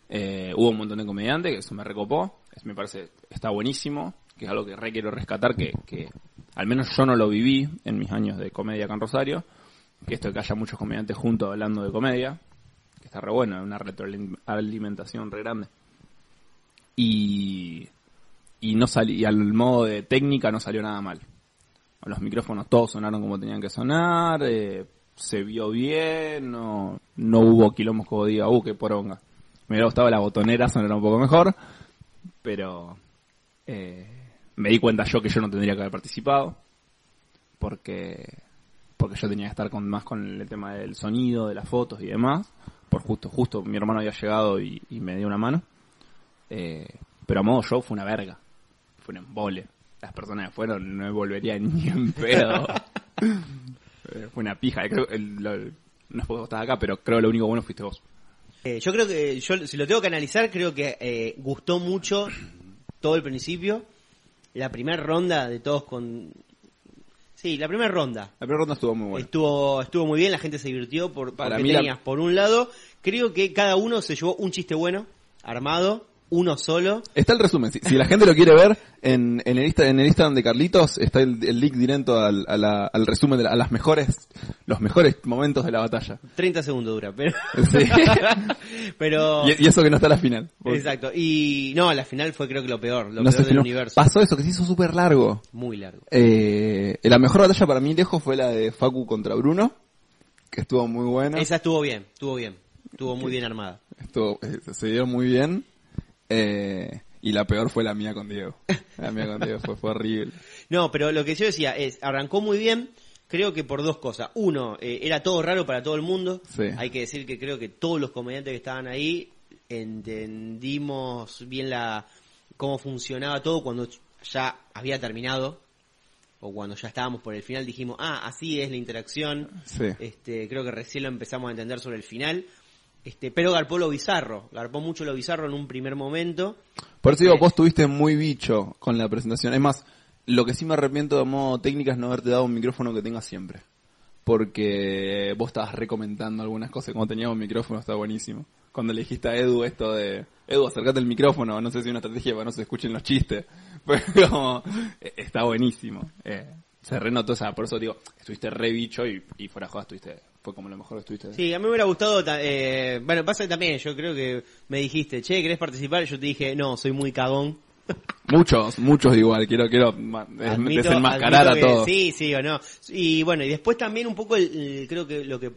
Eh, hubo un montón de comediantes, que eso me recopó, eso me parece, está buenísimo, que es algo que re quiero rescatar, que, que al menos yo no lo viví en mis años de comedia acá en Rosario, que esto de que haya muchos comediantes juntos hablando de comedia, que está re bueno, es una retroalimentación re grande. Y, y no sali- y al modo de técnica no salió nada mal. Los micrófonos todos sonaron como tenían que sonar, eh, se vio bien, no, no hubo quilombos como diga, uh, qué poronga. Me hubiera gustado la botonera sonar un poco mejor, pero eh, me di cuenta yo que yo no tendría que haber participado, porque porque yo tenía que estar con más con el tema del sonido, de las fotos y demás, por justo, justo mi hermano había llegado y, me dio una mano, eh, pero a modo show fue una verga, fue un embole. Las personas que fueron no volvería ni en pedo. [LAUGHS] Eh, fue una pija. Creo, el- lo- no es porque vos acá, pero creo que lo único bueno fuiste vos. Eh, yo creo que, yo si lo tengo que analizar, creo que eh, gustó mucho todo el principio. La primera ronda de todos con... Sí, la primera ronda. La primera ronda estuvo muy buena. Estuvo, estuvo muy bien, la gente se divirtió por, Para porque mí la- tenías, por un lado, creo que cada uno se llevó un chiste bueno, armado, uno solo. Está el resumen. Si, si la gente lo quiere ver, en, en, el, Insta- en el Instagram de Carlitos está el, el link directo al, a la- al resumen de la- a las mejores, los mejores momentos de la batalla. 30 segundos dura, pero... Sí. [LAUGHS] pero... [LAUGHS] y, y eso que no está la final. Exacto. Y no, la final fue creo que lo peor, lo No peor del universo. Pasó eso, que se hizo súper largo. Muy largo. Eh, la mejor batalla para mí lejos fue la de Facu contra Bruno, que estuvo muy buena. Esa estuvo bien, estuvo bien. Estuvo muy bien armada. Estuvo, eh, se dio muy bien. Eh, y la peor fue la mía con Diego. La mía con Diego fue, fue horrible. [LAUGHS] No, pero lo que yo decía es, arrancó muy bien, creo que por dos cosas. Uno, eh, era todo raro para todo el mundo. Sí. Hay que decir que creo que todos los comediantes que estaban ahí entendimos bien la cómo funcionaba todo cuando ya había terminado o cuando ya estábamos por el final dijimos, ah, así es la interacción. Sí. Este, creo que recién lo empezamos a entender sobre el final. Este, pero garpó lo bizarro, garpó mucho lo bizarro en un primer momento. Por eso digo, vos tuviste muy bicho con la presentación. Es más, lo que sí me arrepiento de modo técnica es no haberte dado un micrófono que tengas siempre. Porque vos estabas recomendando algunas cosas. Como teníamos un micrófono, está buenísimo. Cuando le dijiste a Edu esto de, Edu, acercate el micrófono, no sé si es una estrategia para no se escuchen los chistes. [LAUGHS] Pero como, eh, está buenísimo. Eh, se renotó, o sea, por eso digo, estuviste re bicho y, y fuera de jodas estuviste, fue como lo mejor que estuviste. Sí, a mí me hubiera gustado, ta- eh, bueno, pasa que también, yo creo que me dijiste, che, ¿querés participar? Yo te dije, no, soy muy cagón. [LAUGHS] Muchos, muchos igual, quiero, quiero Admito- desenmascarar admito a todos. Sí, sí o no. Y bueno, y después también un poco, el, el- creo que lo que,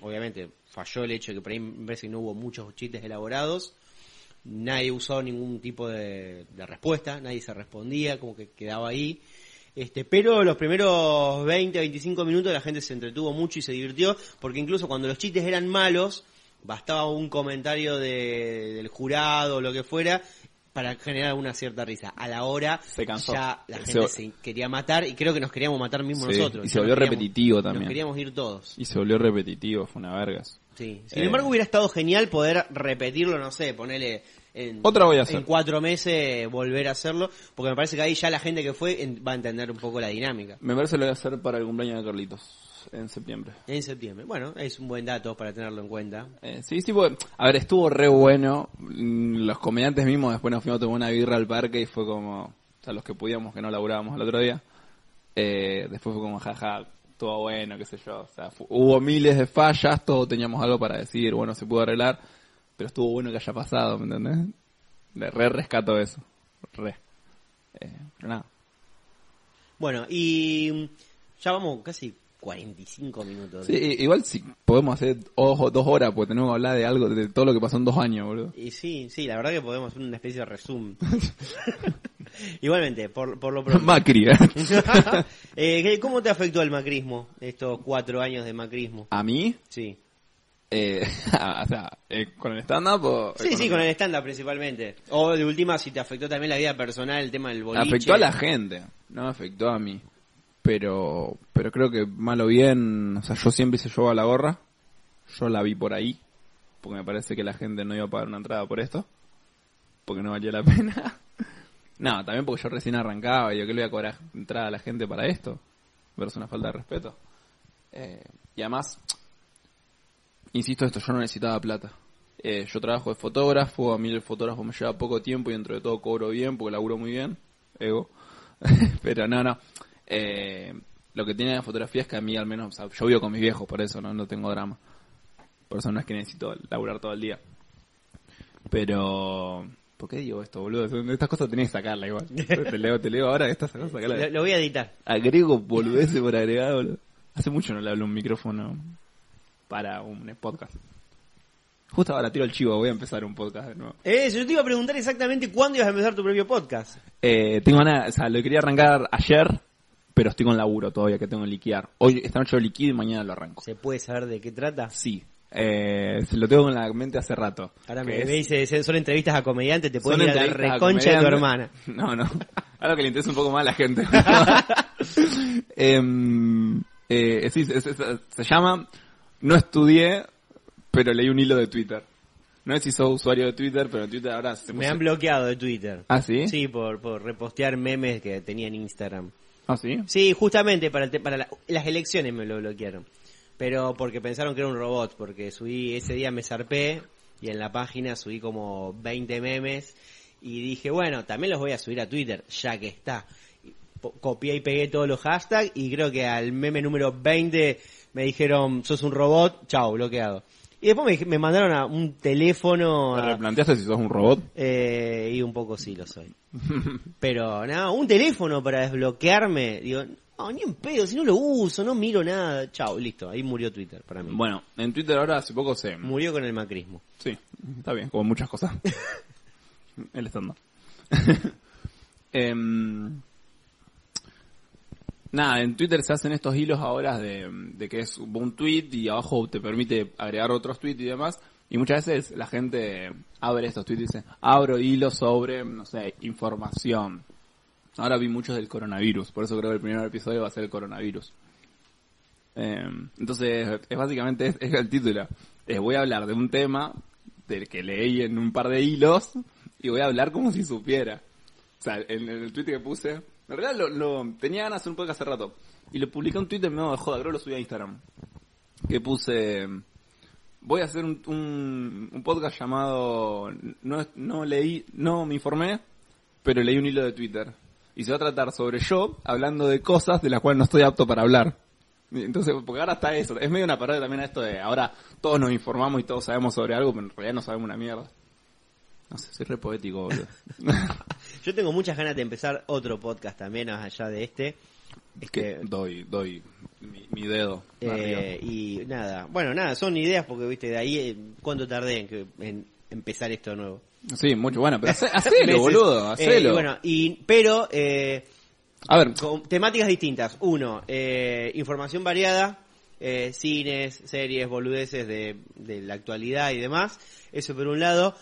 obviamente, falló el hecho de que por ahí me parece que no hubo muchos chistes elaborados. Nadie usó ningún tipo de, de respuesta, nadie se respondía, como que quedaba ahí. Este, pero los primeros 20, 25 minutos la gente se entretuvo mucho y se divirtió, porque incluso cuando los chistes eran malos, bastaba un comentario de- del jurado o lo que fuera para generar una cierta risa. A la hora Se cansó. ya la gente se, quería matar y creo que nos queríamos matar mismo Sí, nosotros. y se volvió nos repetitivo también. Nos queríamos ir todos. Y se volvió repetitivo, fue una vergas. Sí. Sin Eh. embargo, hubiera estado genial poder repetirlo, no sé, ponerle en, Otra voy a hacer. en cuatro meses volver a hacerlo, porque me parece que ahí ya la gente que fue en- va a entender un poco la dinámica. Me parece que lo voy a hacer para el cumpleaños de Carlitos, en septiembre. En septiembre. Bueno, es un buen dato para tenerlo en cuenta. Eh, sí, sí, porque, a ver, estuvo re bueno. Mm, Los comediantes mismos después nos fuimos a tomar una birra al parque y fue como, o sea, los que podíamos, que no laburábamos el otro día. Eh, después fue como, jaja, estuvo bueno, qué sé yo. O sea, fu- hubo miles de fallas, todos teníamos algo para decir, bueno, se pudo arreglar, pero estuvo bueno que haya pasado, ¿me entendés? De re rescato eso. Re. Eh, pero nada. Bueno, y ya vamos casi 45 minutos. Sí, i- igual si podemos hacer ojo, dos horas, porque tenemos que hablar de algo, de todo lo que pasó en dos años, boludo. Y sí, sí, la verdad que podemos hacer una especie de resumen. [LAUGHS] Igualmente, por, por lo pronto. Macri, ¿eh? [LAUGHS] Eh, ¿qué- ¿Cómo te afectó el macrismo, estos cuatro años de macrismo? A mí, Sí. Eh, [LAUGHS] o sea, eh, con el stand-up o... Sí, sí, con el stand-up principalmente. O de última, si te afectó también la vida personal, el tema del boliche. Afectó a la gente, no afectó a mí. Pero, pero creo que mal o bien, o sea, yo siempre hice yo a la gorra. Yo la vi por ahí. Porque me parece que la gente no iba a pagar una entrada por esto. Porque no valía la [LAUGHS] pena. No, también porque yo recién arrancaba y yo que le voy a cobrar entrada a la gente para esto. Parece una falta de respeto. Eh, y además, insisto esto, yo no necesitaba plata. Eh, yo trabajo de fotógrafo, a mí el fotógrafo me lleva poco tiempo y dentro de todo cobro bien porque laburo muy bien. Ego. [LAUGHS] Pero no, no. Eh, lo que tiene la fotografía es que a mí al menos, o sea, yo vivo con mis viejos, por eso no, no tengo drama. Por eso no es que necesito laburar todo el día. Pero... ¿Por qué digo esto, boludo? Estas cosas tenés que sacarla igual. [LAUGHS] Te leo, te leo ahora, estas cosas sacarla. Lo, lo voy a editar. Agrego boludeces por agregar, boludo. Hace mucho no le hablo un micrófono para un podcast. Justo ahora tiro el chivo, voy a empezar un podcast de nuevo. Eh, yo te iba a preguntar exactamente cuándo ibas a empezar tu propio podcast. Eh, tengo ganas, o sea, lo quería arrancar ayer, pero estoy con laburo todavía que tengo que liquidar. Hoy, esta noche lo liquido y mañana lo arranco. ¿Se puede saber de qué trata? Sí, eh, se lo tengo en la mente hace rato. Ahora me, es- me dice, son entrevistas a comediantes, te pueden ir a la reconcha de tu hermana. [LAUGHS] No, no. Algo que le interesa un poco más a la gente. [LAUGHS] [LAUGHS] Em, eh, sí, se, se- se llama No estudié, pero leí un hilo de Twitter. No sé si sos usuario de Twitter, pero en Twitter ahora se Me han bloqueado de Twitter. ¿Ah, sí? Sí, por, por repostear memes que tenía en Instagram. ¿Ah, sí? Sí, justamente para, el te- para la- las elecciones me lo bloquearon. Pero porque pensaron que era un robot, porque subí, ese día me zarpé y en la página subí como 20 memes y dije, bueno, también los voy a subir a Twitter, ya que está. Copié y pegué todos los hashtags y creo que al meme número 20 me dijeron, sos un robot, chao, bloqueado. Y después me, mandaron a un teléfono... ¿Te replanteaste si sos un robot? eh, y un poco sí lo soy. [LAUGHS] Pero nada, un teléfono para desbloquearme. Digo, no, ni en pedo, si no lo uso, no miro nada. Chao, listo, ahí murió Twitter para mí. Bueno, en Twitter ahora hace poco se... Murió con el macrismo. Sí, está bien, como muchas cosas. [LAUGHS] El estándar. [LAUGHS] Em, nada, en Twitter se hacen estos hilos ahora de, de que es un tweet y abajo te permite agregar otros tweets y demás. Y muchas veces la gente abre estos tweets y dice, abro hilos sobre, no sé, información. Ahora vi muchos del coronavirus, por eso creo que el primer episodio va a ser el coronavirus. Eh, entonces, es básicamente es, el título. Eh, voy a hablar de un tema del que leí en un par de hilos y voy a hablar como si supiera. O sea, en, en el tweet que puse, en realidad lo, lo- tenía ganas de hacer un podcast hace rato y lo publiqué en Twitter, me de joda, creo lo subí a Instagram. Que puse, voy a hacer un, un, un podcast llamado no, no leí, no me informé, pero leí un hilo de Twitter. Y se va a tratar sobre yo hablando de cosas de las cuales no estoy apto para hablar. Entonces, porque ahora está eso. Es medio una parodia también a esto de ahora todos nos informamos y todos sabemos sobre algo, pero en realidad no sabemos una mierda. No sé, soy re poético, boludo. [LAUGHS] Yo tengo muchas ganas de empezar otro podcast también, más allá de este. Es que doy, doy mi, mi dedo. Eh, y nada, bueno, nada, son ideas porque, viste, de ahí, eh, ¿cuánto tardé en, que- en empezar esto nuevo? Sí, mucho. Bueno, pero hace- [LAUGHS] hacelo, boludo, Eh, hacelo. y bueno, y, pero, eh, a ver, con temáticas distintas. Uno, eh, información variada, eh, cines, series, boludeces de, de la actualidad y demás. Eso por un lado.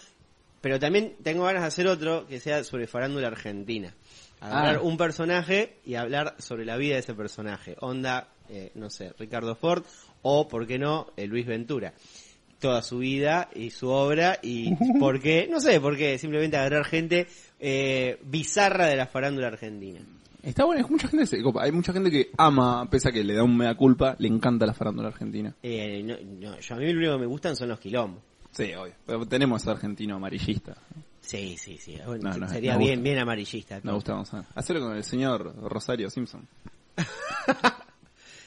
Pero también tengo ganas de hacer otro que sea sobre farándula argentina. Agarrar Ah. un personaje y hablar sobre la vida de ese personaje. Onda, eh, no sé, Ricardo Ford o, ¿por qué no, eh, Luis Ventura. Toda su vida y su obra y [LAUGHS] por qué, no sé, por qué, simplemente agarrar gente eh, bizarra de la farándula argentina. está bueno, es mucha gente se copa. Hay mucha gente que ama, pese a que le da un mea culpa, le encanta la farándula argentina. Eh, no, no, yo a mí lo único que me gustan son los quilombos. Sí, obvio. Pero tenemos ese argentino amarillista. Sí, sí, sí. Bueno, No, no, sería bien, bien amarillista. Me gusta, vamos a hacerlo con el señor Rosario Simpson. [LAUGHS]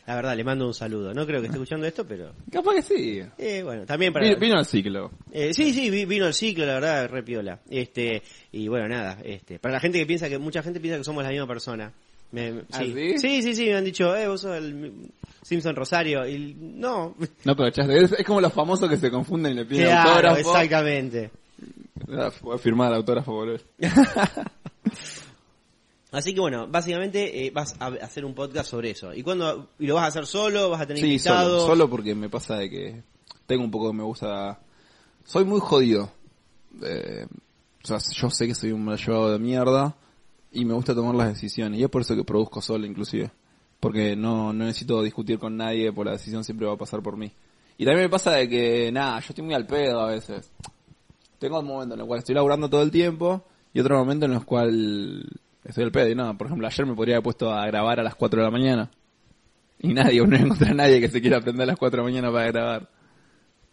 La verdad, le mando un saludo. No creo que esté escuchando esto, pero Capaz que sí. eh, bueno, también para. Vino, vino al ciclo. Eh, sí, sí, vi- vino el ciclo, la verdad, re piola. Este, y bueno, nada, este, para la gente que piensa que, mucha gente piensa que somos la misma persona. Me- ¿Ah, sí. sí? sí, sí, sí, me han dicho, eh, vos sos el Simpson Rosario. Y no, No aprovechaste. Es, es como los famosos que se confunden y le piden claro, autógrafo. exactamente. Ah, Voy a firmar el autógrafo, boludo. [LAUGHS] Así que bueno, básicamente eh, vas a hacer un podcast sobre eso. ¿Y cuándo? ¿Y lo vas a hacer solo? ¿Vas a tener Sí, invitados? solo, solo porque me pasa de que tengo un poco que me gusta... Soy muy jodido. Eh, o sea, yo sé que soy un mal llevado de mierda y me gusta tomar las decisiones. Y es por eso que produzco solo, inclusive. Porque no, no necesito discutir con nadie, por la decisión siempre va a pasar por mí. Y también me pasa de que, nada, yo estoy muy al pedo a veces. Tengo un momento en el cual estoy laburando todo el tiempo y otro momento en el cual estoy al pedo. Y nada, por ejemplo, ayer me podría haber puesto a grabar a las 4 de la mañana. Y nadie, [LAUGHS] no encontré a nadie que se quiera aprender a las 4 de la mañana para grabar.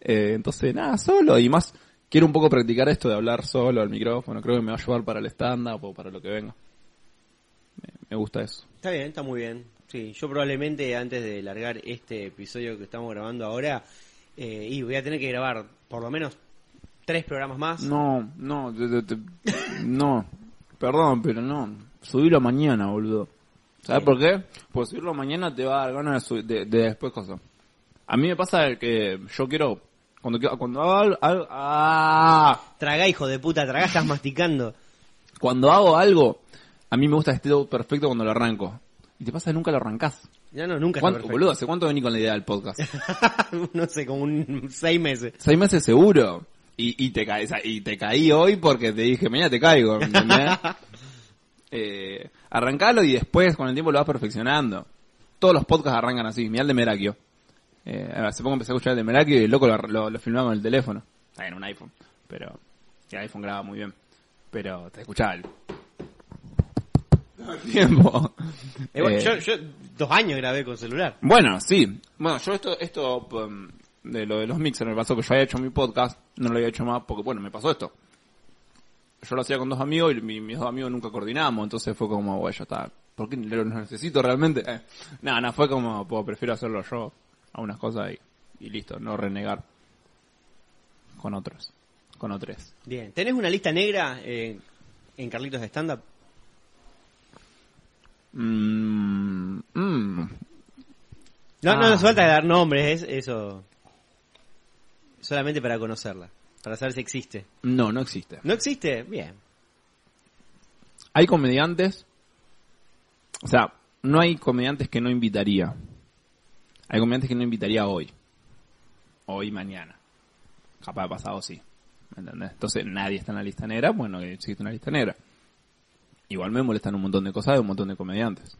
Eh, entonces, nada, solo. Y más, quiero un poco practicar esto de hablar solo al micrófono. Creo que me va a ayudar para el stand-up o para lo que venga. Me, gusta eso. Está bien, está muy bien. Sí, yo probablemente antes de largar este episodio que estamos grabando ahora, eh, y voy a tener que grabar por lo menos tres programas más. No, no, te- te- te- no. Perdón, pero no. Subirlo mañana, boludo. ¿Sabes Sí. por qué? Porque subirlo mañana te va a dar ganas de, subir- de, de después cosas. A mí me pasa que yo quiero... Cuando, quiero- cuando hago algo... algo- ¡Ah! Tragá, hijo de puta, tragá, estás masticando. Cuando hago algo, a mí me gusta esté todo perfecto cuando lo arranco. Y te pasa que nunca lo arrancás. Ya no, nunca está ¿Cuánto, perfecto. boludo, ¿hace cuánto vení con la idea del podcast? [LAUGHS] no sé, como un seis meses. Seis meses seguro. Y, y te caí, y te caí hoy porque te dije, mañana te caigo, ¿me ¿entendés? [LAUGHS] eh, arrancalo y después con el tiempo lo vas perfeccionando. Todos los podcasts arrancan así, mirá el de Merakio. Eh, hace poco empecé a escuchar el de Merakio y el loco lo, lo, lo filmaba con el teléfono. Está en un iPhone, pero el iPhone graba muy bien. Pero te escuchaba el... [LAUGHS] Tiempo. Eh, bueno, Eh, yo, yo dos años grabé con celular. bueno, sí. Bueno, yo esto, esto um, de lo de los mixers me pasó que yo había hecho mi podcast, no lo había hecho más porque, bueno, me pasó esto. Yo lo hacía con dos amigos y mi- mis dos amigos nunca coordinamos, entonces fue como, bueno, ya está. ¿Por qué lo necesito realmente? Eh, no, no, fue como, pues, prefiero hacerlo yo, algunas cosas y, y listo, no renegar con otros, con otros. Bien, ¿tenés una lista negra eh, en Carlitos de Stand Up? Mm, mm. No, no Ah. hace falta dar nombres, es eso. Solamente para conocerla, para saber si existe. No, no existe. ¿No existe? Bien. Hay comediantes, o sea, no hay comediantes que no invitaría. Hay comediantes que no invitaría hoy. Hoy, mañana. Capaz pasado, sí. ¿Me entendés? Entonces nadie está en la lista negra, bueno, existe una lista negra. Igual me molestan un montón de cosas de un montón de comediantes.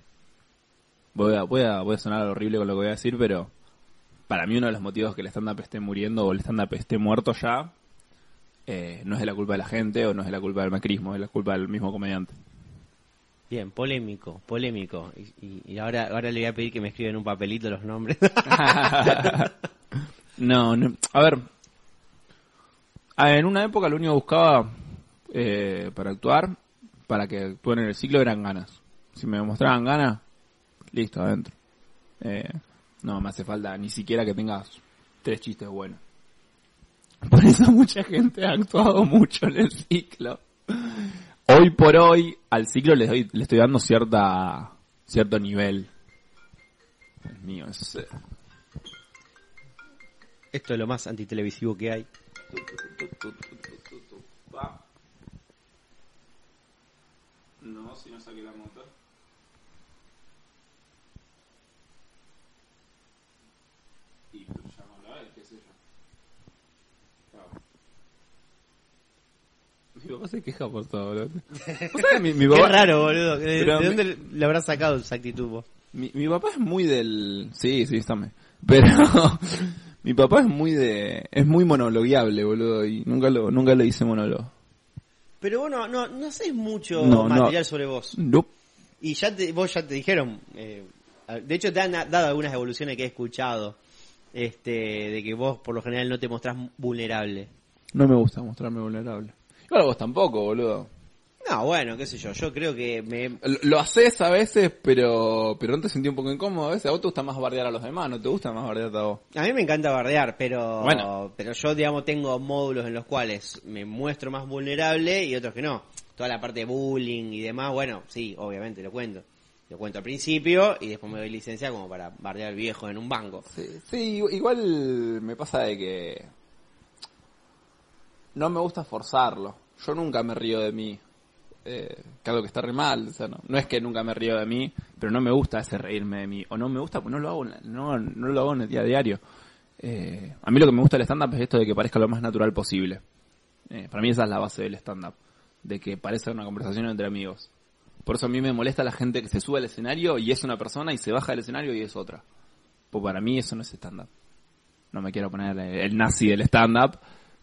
Voy a, voy a, voy a sonar horrible con lo que voy a decir, pero para mí uno de los motivos que el stand-up esté muriendo o el stand-up esté muerto ya, eh, no es de la culpa de la gente o no es de la culpa del macrismo, es de la culpa del mismo comediante. Bien, polémico, polémico. Y, y- ahora, ahora le voy a pedir que me escriban un papelito los nombres. [LAUGHS] no, no, a ver. A ver, En una época lo único que buscaba eh, para actuar, para que actúen en el ciclo, eran ganas. Si me mostraban ganas, listo, adentro. Eh, no me hace falta ni siquiera que tengas tres chistes buenos. [LAUGHS] Por eso mucha gente ha actuado mucho en el ciclo. Hoy por hoy, al ciclo le, doy, le estoy dando cierta cierto nivel. Dios mío, es... eh, Esto es lo más antitelevisivo que hay. No, si no saqué la moto. Y pues llámalo a él, qué sé yo. Mi papá se queja por todo, boludo. [LAUGHS] ¿Vos sabés? Mi, mi Qué papá, raro, boludo. ¿De, Pero de me- dónde le habrás sacado esa actitud vos? mi, mi papá es muy del... Sí, sí, está Pero [LAUGHS] mi papá es muy de... Es muy monologueable, boludo. Y nunca lo, nunca le hice monólogo. Pero vos no, no, no haces mucho No, no. material sobre vos. No. Y ya te, vos ya te dijeron, eh, de hecho te han dado algunas evoluciones que he escuchado, este, de que vos por lo general no te mostrás vulnerable. No me gusta mostrarme vulnerable. Igual vos tampoco, boludo. No, bueno, qué sé yo, yo creo que me... Lo, haces a veces, pero pero no te sentí un poco incómodo a veces. A vos te gusta más bardear a los demás, no te gusta más bardear a vos. A mí me encanta bardear, pero Bueno. pero yo, digamos, tengo módulos en los cuales me muestro más vulnerable y otros que no. Toda la parte de bullying y demás, bueno, sí, obviamente lo cuento. Lo cuento al principio y después me doy licencia como para bardear al viejo en un banco. Sí, sí, igual me pasa de que no me gusta forzarlo. Yo nunca me río de mí. Eh, que algo que está re mal. O sea, no, no es que nunca me río de mí, pero no me gusta ese reírme de mí. O no me gusta, pues no lo hago, no, no lo hago en el día a diario. Eh, a mí lo que me gusta del stand-up es esto de que parezca lo más natural posible. Eh, para mí esa es la base del stand-up. De que parezca una conversación entre amigos. Por eso a mí me molesta la gente que se sube al escenario y es una persona y se baja del escenario y es otra. Pues para mí eso no es stand-up. No me quiero poner el, el nazi del stand-up,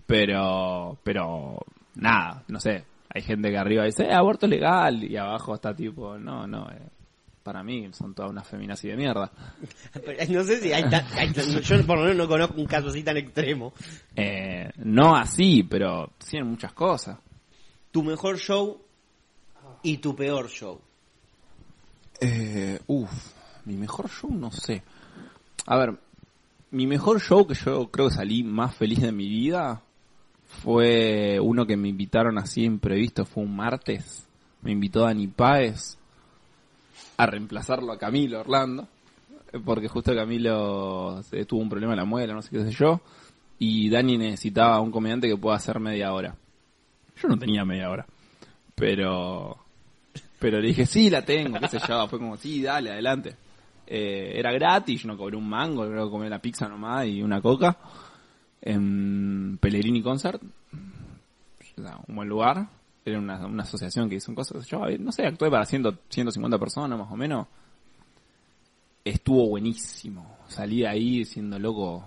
pero, pero, nada, no sé. Hay gente que arriba dice, eh, aborto legal, y abajo está tipo, no, no, eh, para mí son todas unas feminazis de mierda. Pero No sé si hay, tan- hay tan- yo por lo menos no conozco un caso así tan extremo. Eh, no así, pero sí en muchas cosas. Tu mejor show y tu peor show. Eh, uf, mi mejor show no sé. A ver, mi mejor show que yo creo que salí más feliz de mi vida fue uno que me invitaron así imprevisto, fue un martes. Me invitó Dani Páez a reemplazarlo a Camilo Orlando, eh, porque justo Camilo se- tuvo un problema en la muela, no sé qué sé yo, y Dani necesitaba un comediante que pueda hacer media hora. Yo no tenía media hora, pero pero le dije, sí, la tengo, qué sé yo. Fue como, sí, dale, adelante. Eh, era gratis, yo no cobré un mango, que comí la pizza nomás y una coca. En Pellegrini Concert. Un buen lugar. Era una, una asociación que hizo cosas. Yo, no sé, actué para 100, 150 personas más o menos. Estuvo buenísimo. Salí de ahí diciendo, loco,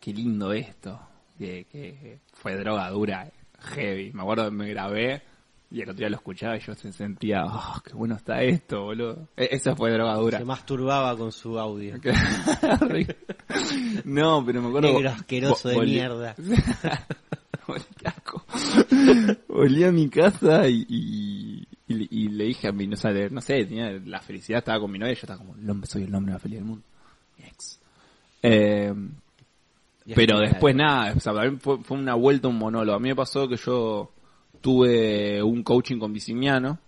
qué lindo esto. Que, que fue droga dura, heavy. Me acuerdo me grabé y el otro día lo escuchaba y yo se sentía, oh, qué bueno está esto, boludo. E- Esa fue droga dura. Se masturbaba con su audio. [LAUGHS] no, pero me acuerdo. Negro asqueroso de mierda. [LAUGHS] [LAUGHS] Volví a mi casa y, y, y- y le dije a mi, no sé, no sé, tenía la felicidad, estaba con mi novia y yo estaba como, el hombre, soy el hombre más feliz del mundo. Ex. Eh, Y pero después nada, o sea, fue, fue una vuelta, un monólogo. A mí me pasó que yo tuve un coaching con Viciniano,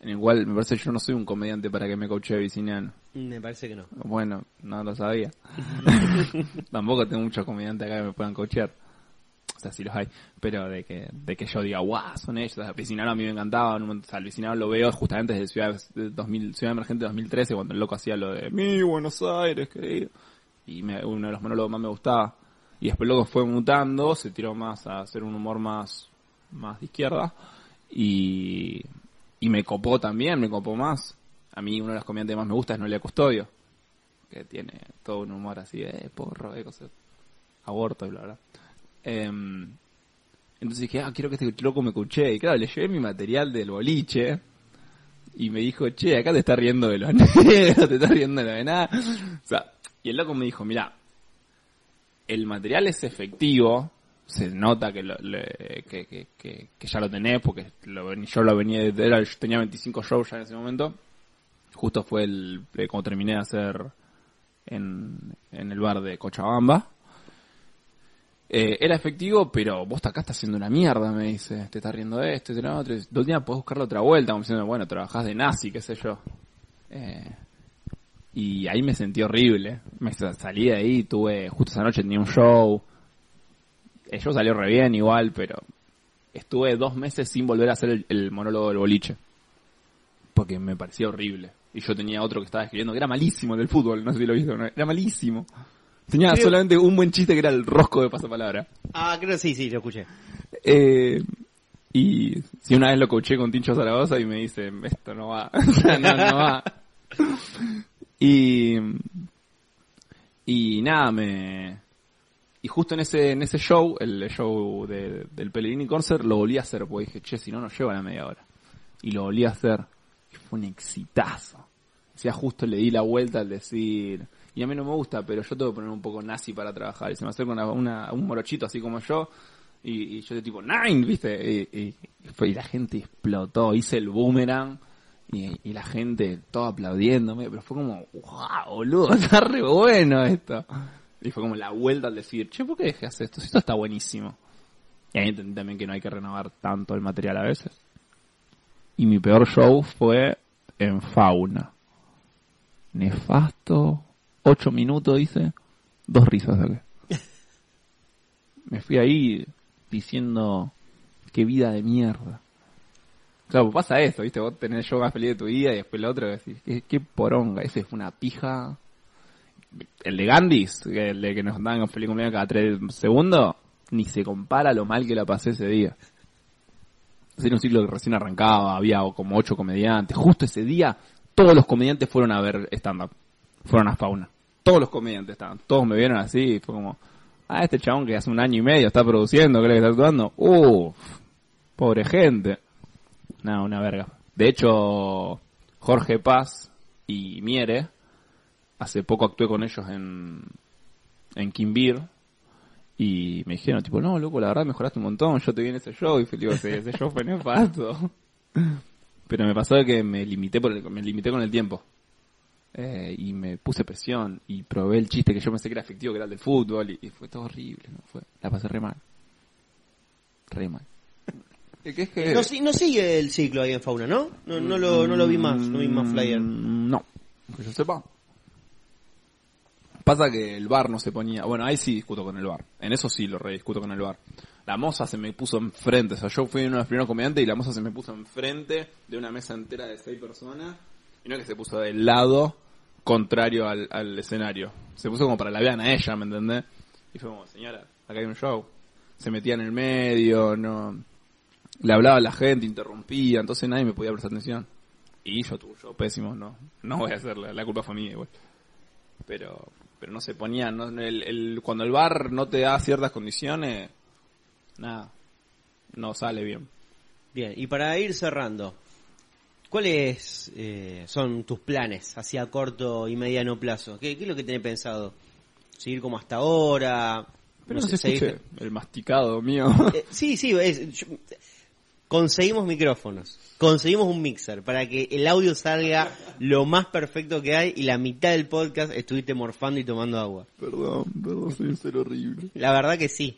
en el cual me parece que yo no soy un comediante para que me coachee Viciniano. Me parece que no. Bueno, no lo sabía. [LAUGHS] Tampoco tengo muchos comediantes acá que me puedan coachear. O sea, sí los hay. Pero de que, de que yo diga, guau, son ellos. O sea, a mí me encantaba. O sea, el Vecinaro lo veo justamente desde Ciudad, de 2000, Ciudad Emergente 2013, cuando el loco hacía lo de mi Buenos Aires, querido. Y me- uno de los monólogos más me gustaba. Y después luego fue mutando, se tiró más a hacer un humor más, más de izquierda. Y, y me copó también, me copó más. A mí uno de los comediantes más me gusta es Noelia Custodio que tiene todo un humor así de porro, de cosas, aborto y bla, bla. Em, entonces dije, ah, quiero que este loco me escuche. Y claro, le llevé mi material del boliche y me dijo, che, acá te estás riendo de los [LAUGHS] negros, te estás riendo de lo de nada. O sea, y el loco me dijo, mira, el material es efectivo, se nota que, lo- le- que, que, que, ya lo tenés, porque yo lo venía de, era, yo tenía 25 shows ya en ese momento. Justo fue el, eh, como terminé de hacer en, en el bar de Cochabamba. Eh, era efectivo, pero vos acá estás haciendo una mierda, me dice. Te estás riendo de esto, de lo otro. Dos días podés buscarle otra vuelta, como diciendo, bueno, trabajás de nazi, qué sé yo. Eh, y ahí me sentí horrible. Me sa- salí de ahí, tuve, justo esa noche tenía un show. El show salió re bien igual, pero estuve dos meses sin volver a hacer el, el monólogo del boliche. Porque me parecía horrible. Y yo tenía otro que estaba escribiendo que era malísimo del fútbol, no sé si lo viste o no. Era malísimo. Tenía Creo- solamente un buen chiste que era el rosco de pasapalabra. Ah, creo que sí, sí, lo escuché. Eh, y si una vez lo coaché con Tincho Zaragoza y me dice, esto no va, [LAUGHS] no, no va. Y, y nada, me, y justo en ese, en ese show, el show de- del Pellegrini Concert, lo volví a hacer, porque dije, che, si no, nos lleva la media hora. Y lo volví a hacer. Y fue un exitazo. O sea, justo le di la vuelta al decir, y a mí no me gusta, pero yo tengo que poner un poco nazi para trabajar. Y se me acerca una, una- un morochito así como yo, y, yo de tipo, nine, viste, y, y- y la gente explotó, hice el boomerang, y, y la gente todo aplaudiéndome, pero fue como, wow, boludo, [LAUGHS] está re bueno esto. Y fue como la vuelta al decir, che, ¿por qué dejé hacer esto? Si Esto está buenísimo. Y ahí entendí también que no hay que renovar tanto el material a veces. Y mi peor show fue en fauna. Nefasto. Ocho minutos, dice. Dos risas saqué. [LAUGHS] Me fui ahí diciendo qué vida de mierda. Claro, pues pasa esto, ¿viste? Vos tenés yo más feliz de tu vida y después el otro decís, qué, qué poronga, ese fue una pija. El de Gandhis, el de que nos daban feliz cumpleaños cada tres segundos, ni se compara lo mal que la pasé ese día. Era un ciclo que recién arrancaba, había como ocho comediantes. Justo ese día, todos los comediantes fueron a ver stand-up. Fueron a Fauna. Todos los comediantes estaban. Todos me vieron así fue como, ah, este chabón que hace un año y medio está produciendo, ¿qué le está actuando? Uff, pobre gente. No, una verga. De hecho, Jorge Paz y Miere, hace poco actué con ellos en, en Kimbir, y me dijeron, tipo, no, loco, la verdad mejoraste un montón, yo te vi en ese show, y tipo, ese, ese show fue nefasto. [LAUGHS] Pero me pasó que me limité, por el- me limité con el tiempo. Eh, y me puse presión, y probé el chiste que yo pensé que era efectivo, que era el del fútbol, y, y fue todo horrible, ¿no? fue, la pasé re mal. Re mal. Que es que... No, si- no sigue el ciclo ahí en Fauna, ¿no? No, no, lo, no lo vi más, no vi más flyer. Mm, No, que yo sepa. Pasa que el bar no se ponía. Bueno, ahí sí discuto con el bar. En eso sí lo rediscuto con el bar. La moza se me puso enfrente. O sea, yo fui uno de los primeros comediantes y la moza se me puso enfrente de una mesa entera de seis personas. Y no es que se puso del lado contrario al, al escenario. Se puso como para la vean a ella, ¿me entendés? Y fue como, señora, acá hay un show. Se metía en el medio, no. Le hablaba a la gente, interrumpía, entonces nadie me podía prestar atención. Y yo tuve yo pésimo, no, no voy a hacerla, la culpa fue mía igual. Pero, pero no se ponía, no, el, el- cuando el bar no te da ciertas condiciones, nada, no sale bien. Bien, y para ir cerrando, ¿cuáles eh, son tus planes hacia corto y mediano plazo? ¿Qué, qué es lo que tenés pensado? ¿Seguir como hasta ahora? Pero No no, sé, se escuche seguir- el masticado mío. Eh, sí, sí, es- yo- conseguimos micrófonos, conseguimos un mixer para que el audio salga lo más perfecto que hay y la mitad del podcast estuviste morfando y tomando agua. perdón, perdón, soy un ser horrible. La verdad que sí.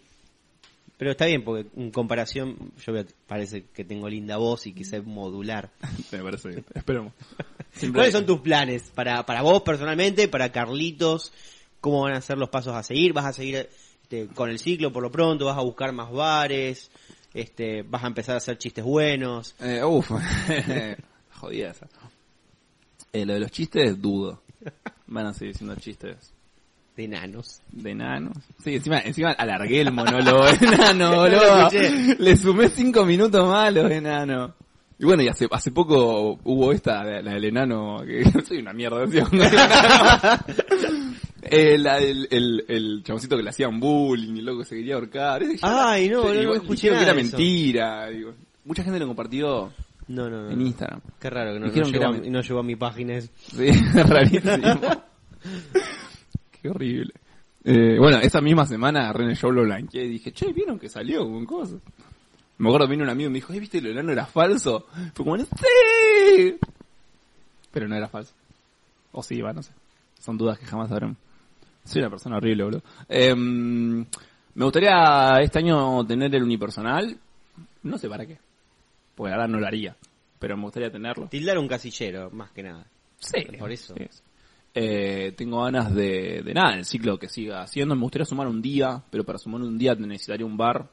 Pero está bien, porque en comparación, yo veo, parece que tengo linda voz y que sé modular. [LAUGHS] Me parece bien, esperemos. [LAUGHS] ¿Cuáles son tus planes para, para vos personalmente, para Carlitos? ¿Cómo van a ser los pasos a seguir? ¿Vas a seguir este, con el ciclo por lo pronto? ¿Vas a buscar más bares? Este, ¿Vas a empezar a hacer chistes buenos? Eh, uf, [LAUGHS] jodida esa. Eh, lo de los chistes, dudo. Van a seguir siendo chistes De enanos. de enanos. Sí, encima, encima alargué el monólogo [LAUGHS] enano, boludo. Le sumé cinco minutos más a los enanos. Y bueno, y hace, hace poco hubo esta, la, la del enano, que [LAUGHS] soy una mierda, decía, el. Eh, del- el, el chaboncito que le hacían bullying y el loco se quería ahorcar. Ay, no, no, no escuché que era mentira. digo. mucha gente lo compartió No, no, no. en. Instagram. Qué raro que no, no llegó, a, no llegó a mi página. eso. Sí, [LAUGHS] rarísimo. Qué horrible. Eh, bueno, esa misma semana el show lo blanqueé y dije, che, ¿vieron que salió con cosas? Me acuerdo, vino un amigo y me dijo, ¿eh, viste, el enano era falso? Fue como, ¡sí! Pero no era falso. O sí, va, no sé. Son dudas que jamás sabremos. Soy una persona horrible, boludo. Em, me gustaría este año tener el unipersonal. No sé para qué. Porque ahora no lo haría. Pero me gustaría tenerlo. Tildar un casillero, más que nada. Sí, Por eso. sí. Eh, tengo ganas de, de nada, el ciclo que siga haciendo. Me gustaría sumar un día, pero para sumar un día necesitaría un bar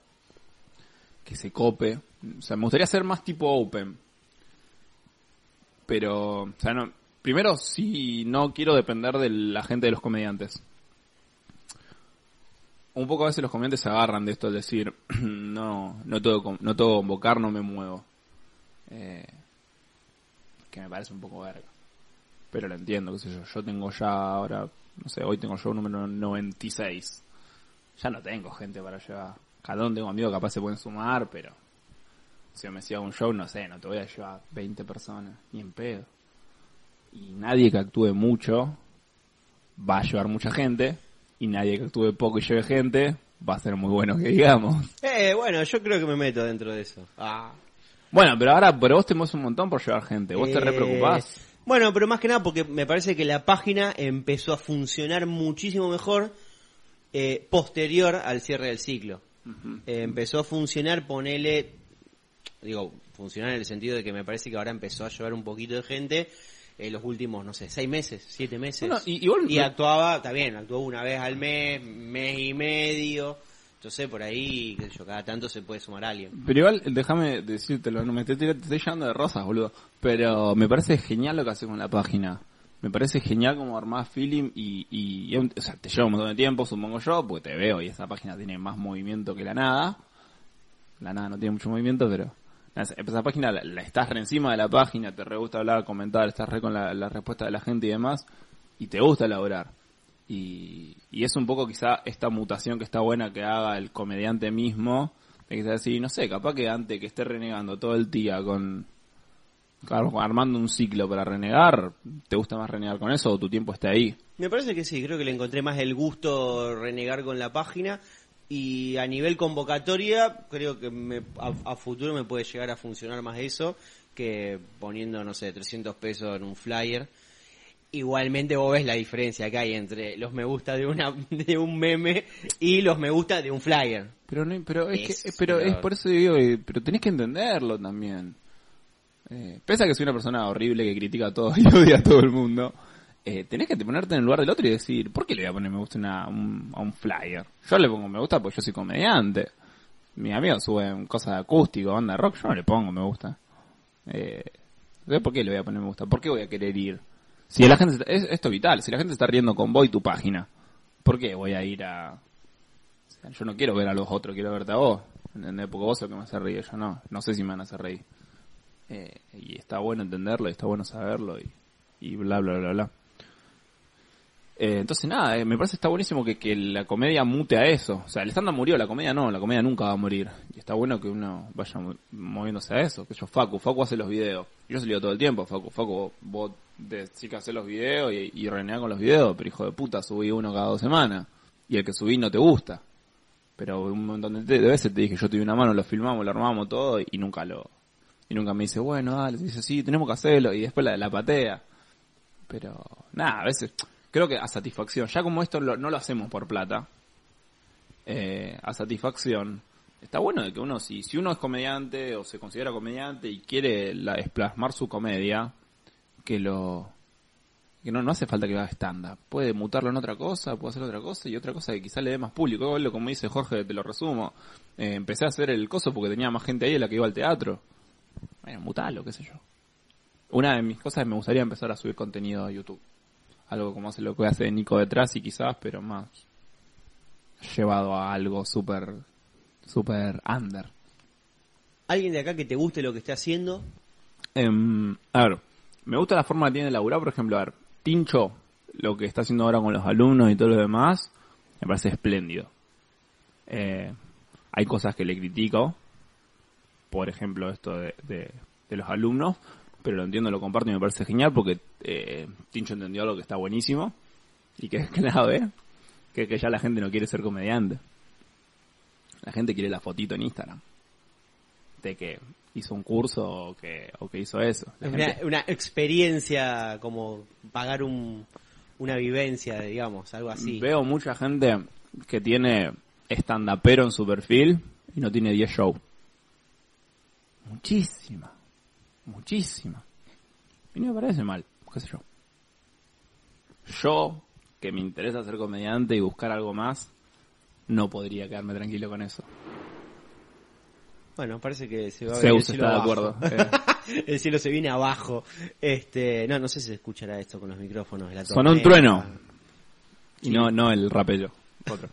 que se cope. O sea, me gustaría ser más tipo open. Pero, o sea, no, primero sí no quiero depender de la gente de los comediantes. Un poco a veces los comediantes se agarran de esto, es decir, [CLEARS THROAT] no, no todo, no todo convocar, no me muevo. Eh, que me parece un poco verga. Pero lo entiendo, qué sé yo. Yo tengo ya ahora, no sé, hoy tengo show número 96. Ya no tengo gente para llevar. Cada uno tengo amigos capaz se pueden sumar, pero si me decía un show, no sé, no te voy a llevar 20 personas, ni en pedo. Y nadie que actúe mucho va a llevar mucha gente, y nadie que actúe poco y lleve gente va a ser muy bueno que digamos. Eh, bueno, yo creo que me meto dentro de eso. Ah. Bueno, pero ahora, pero vos te un montón por llevar gente, vos te re preocupás. Bueno, pero más que nada porque me parece que la página empezó a funcionar muchísimo mejor eh, posterior al cierre del ciclo. Eh, empezó a funcionar, ponele, digo, funcionar en el sentido de que me parece que ahora empezó a llevar un poquito de gente en los últimos, no sé, seis meses, siete meses. Bueno, y- actuaba, está bien, actuó una vez al mes, mes y medio. Entonces por ahí, qué sé yo, cada tanto se puede sumar alguien. Pero igual, déjame decírtelo, no me estoy, tirando- te estoy llenando de rosas, boludo. Pero me parece genial lo que haces con la página. Me parece genial como armás feeling y, y, y, o sea, te lleva un montón de tiempo, supongo yo, porque te veo y esa página tiene más movimiento que la nada. La nada no tiene mucho movimiento, pero esa, página la, estás re encima de la página, te re gusta hablar, comentar, estás re con la, respuesta de la gente y demás, y te gusta elaborar. Y, y es un poco quizá esta mutación que está buena que haga el comediante mismo, de que sea así, no sé, capaz que antes que esté renegando todo el día con, armando un ciclo para renegar, ¿te gusta más renegar con eso o tu tiempo está ahí? Me parece que sí, creo que le encontré más el gusto renegar con la página y a nivel convocatoria creo que me- a, a futuro me puede llegar a funcionar más eso que poniendo, no sé, 300 pesos en un flyer. Igualmente vos ves la diferencia que hay entre los me gusta de una [LAUGHS] de un meme y los me gusta de un flyer. Pero no, pero es, Es que, pero es por eso digo, pero tenés que entenderlo también. Eh, pese a que soy una persona horrible que critica a todo [LAUGHS] y odia a todo el mundo, eh, tenés que ponerte en el lugar del otro y decir, ¿por qué le voy a poner me gusta una- un- a un flyer? Yo le pongo me gusta porque yo soy comediante. Mis amigos suben cosas de acústico, banda de rock, yo no le pongo me gusta. Eh, ¿por qué le voy a poner me gusta? ¿Por qué voy a querer ir? Si la gente, es, esto es vital, si la gente está riendo con vos y tu página, ¿por qué voy a ir a, o sea, yo no quiero ver a los otros, quiero verte a vos. ¿Entendés? Porque vos sos el que me hace reír, yo no. No sé si me van a hacer reír. Eh, y está bueno entenderlo, y está bueno saberlo, y, y bla, bla, bla, bla. Eh, entonces nada, eh, me parece que está buenísimo que, que la comedia mute a eso. O sea, el stand murió, la comedia no, la comedia nunca va a morir. Y está bueno que uno vaya mo- moviéndose a eso. Que yo, Facu, Facu hace los videos. Yo se lo todo el tiempo, Facu, Facu, vos decís que haces los videos y, y con los videos, pero hijo de puta, subí uno cada dos semanas. Y el que subí no te gusta. Pero un montón de, veces te dije, yo te di una mano, lo filmamos, lo armamos todo y nunca lo... Y nunca me dice, bueno, dale, dice, sí, tenemos que hacerlo y después la patea. Pero, nada, a veces, creo que a satisfacción, ya como esto no lo hacemos por plata, eh, a satisfacción, está bueno de que uno, si, si uno es comediante o se considera comediante y quiere la, plasmar su comedia, que lo, que no, no hace falta que haga stand-up. Puede mutarlo en otra cosa, puede hacer otra cosa y otra cosa que quizá le dé más público. Como dice Jorge, te lo resumo. Eh, empecé a hacer el coso porque tenía más gente ahí de la que iba al teatro. Bueno, mutalo, qué sé yo. Una de mis cosas es me gustaría empezar a subir contenido a YouTube. Algo como hace lo que hace Nico detrás y quizás, pero más llevado a algo súper, súper under. ¿Alguien de acá que te guste lo que esté haciendo? Em, a ver, me gusta la forma que tiene de laburar, por ejemplo, a ver, Tincho, lo que está haciendo ahora con los alumnos y todo lo demás, me parece espléndido. Eh, hay cosas que le critico, por ejemplo, esto de, de- de los alumnos, pero lo entiendo, lo comparto y me parece genial porque eh, Tincho entendió algo que está buenísimo y que es [LAUGHS] clave, que es que ya la gente no quiere ser comediante. La gente quiere la fotito en Instagram de que hizo un curso o que, o que hizo eso. La una, gente- una experiencia como pagar un, una vivencia, digamos, algo así. Veo mucha gente que tiene stand-upero en su perfil y no tiene 10 shows. Muchísima. Muchísima. Y no me parece mal, qué sé yo. Yo, que me interesa ser comediante y buscar algo más, no podría quedarme tranquilo con eso. Bueno, parece que se va a venir el cielo está de acuerdo. Eh, [LAUGHS] el cielo se viene abajo. Este, no, no sé si se escuchará esto con los micrófonos de la Sonó un trueno. y Sí. no, no el rapello. Otro.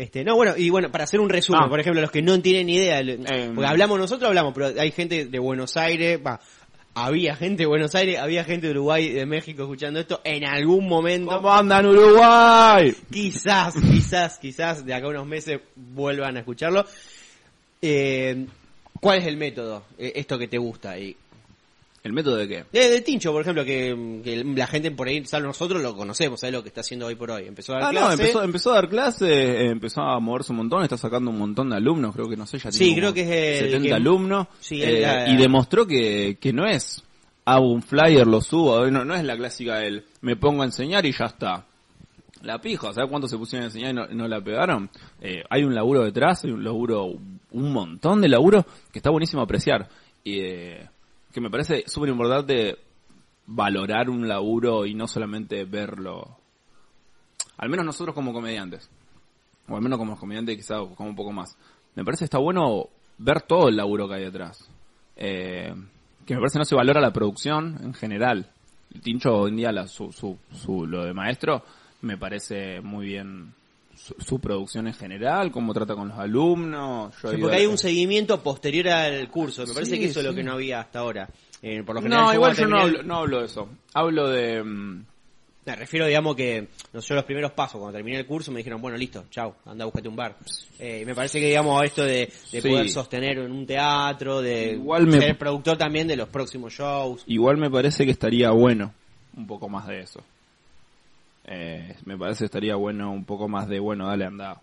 Este, no, bueno, y bueno, para hacer un resumen, Ah. por ejemplo, los que no tienen ni idea, Em. porque hablamos nosotros, hablamos, pero hay gente de Buenos Aires, va, había gente de Buenos Aires, había gente de Uruguay, de México escuchando esto en algún momento. ¿Cómo andan Uruguay? Quizás, quizás, quizás de acá a unos meses vuelvan a escucharlo. Eh, ¿Cuál es el método? Eh, esto que te gusta. Y, ¿El método de qué? de, de Tincho, por ejemplo, que, que la gente por ahí, salvo nosotros, lo conocemos, ¿sabes lo que está haciendo hoy por hoy? Empezó a dar Ah, no, clase. empezó, empezó a dar clases, eh, empezó a moverse un montón, está sacando un montón de alumnos, creo que no sé, ya Sí, tiene creo como que es el 70 que- alumnos, Sí, eh, y demostró que, que no es, hago un flyer, lo subo, no, no es la clásica del, me pongo a enseñar y ya está. La pija, ¿sabes cuántos se pusieron a enseñar y no, no la pegaron? Eh, hay un laburo detrás, hay un laburo, un montón de laburo que está buenísimo apreciar. Y eh, que me parece súper importante valorar un laburo y no solamente verlo. Al menos nosotros como comediantes. O al menos como comediantes quizás como un poco más. Me parece está bueno ver todo el laburo que hay detrás. Eh, que me parece no se valora la producción en general. El Tincho hoy en día la, su, su, su, lo de maestro me parece muy bien su, su producción en general, cómo trata con los alumnos. Yo Sí, porque hay un seguimiento posterior al curso. Me parece Sí, que eso es lo que no había hasta ahora. Eh, por lo general, No, yo igual yo no hablo, no hablo de eso. Hablo de... mm, Me refiero, digamos, que no sé, yo los primeros pasos, cuando terminé el curso, me dijeron, bueno, listo, chao, anda, búscate un bar. Eh, y me parece que, digamos, esto de, de Sí. poder sostener en un teatro, de Igual me- ser productor también de los próximos shows. Igual me parece que estaría bueno un poco más de eso. Eh, me parece estaría bueno un poco más de, bueno, dale, anda,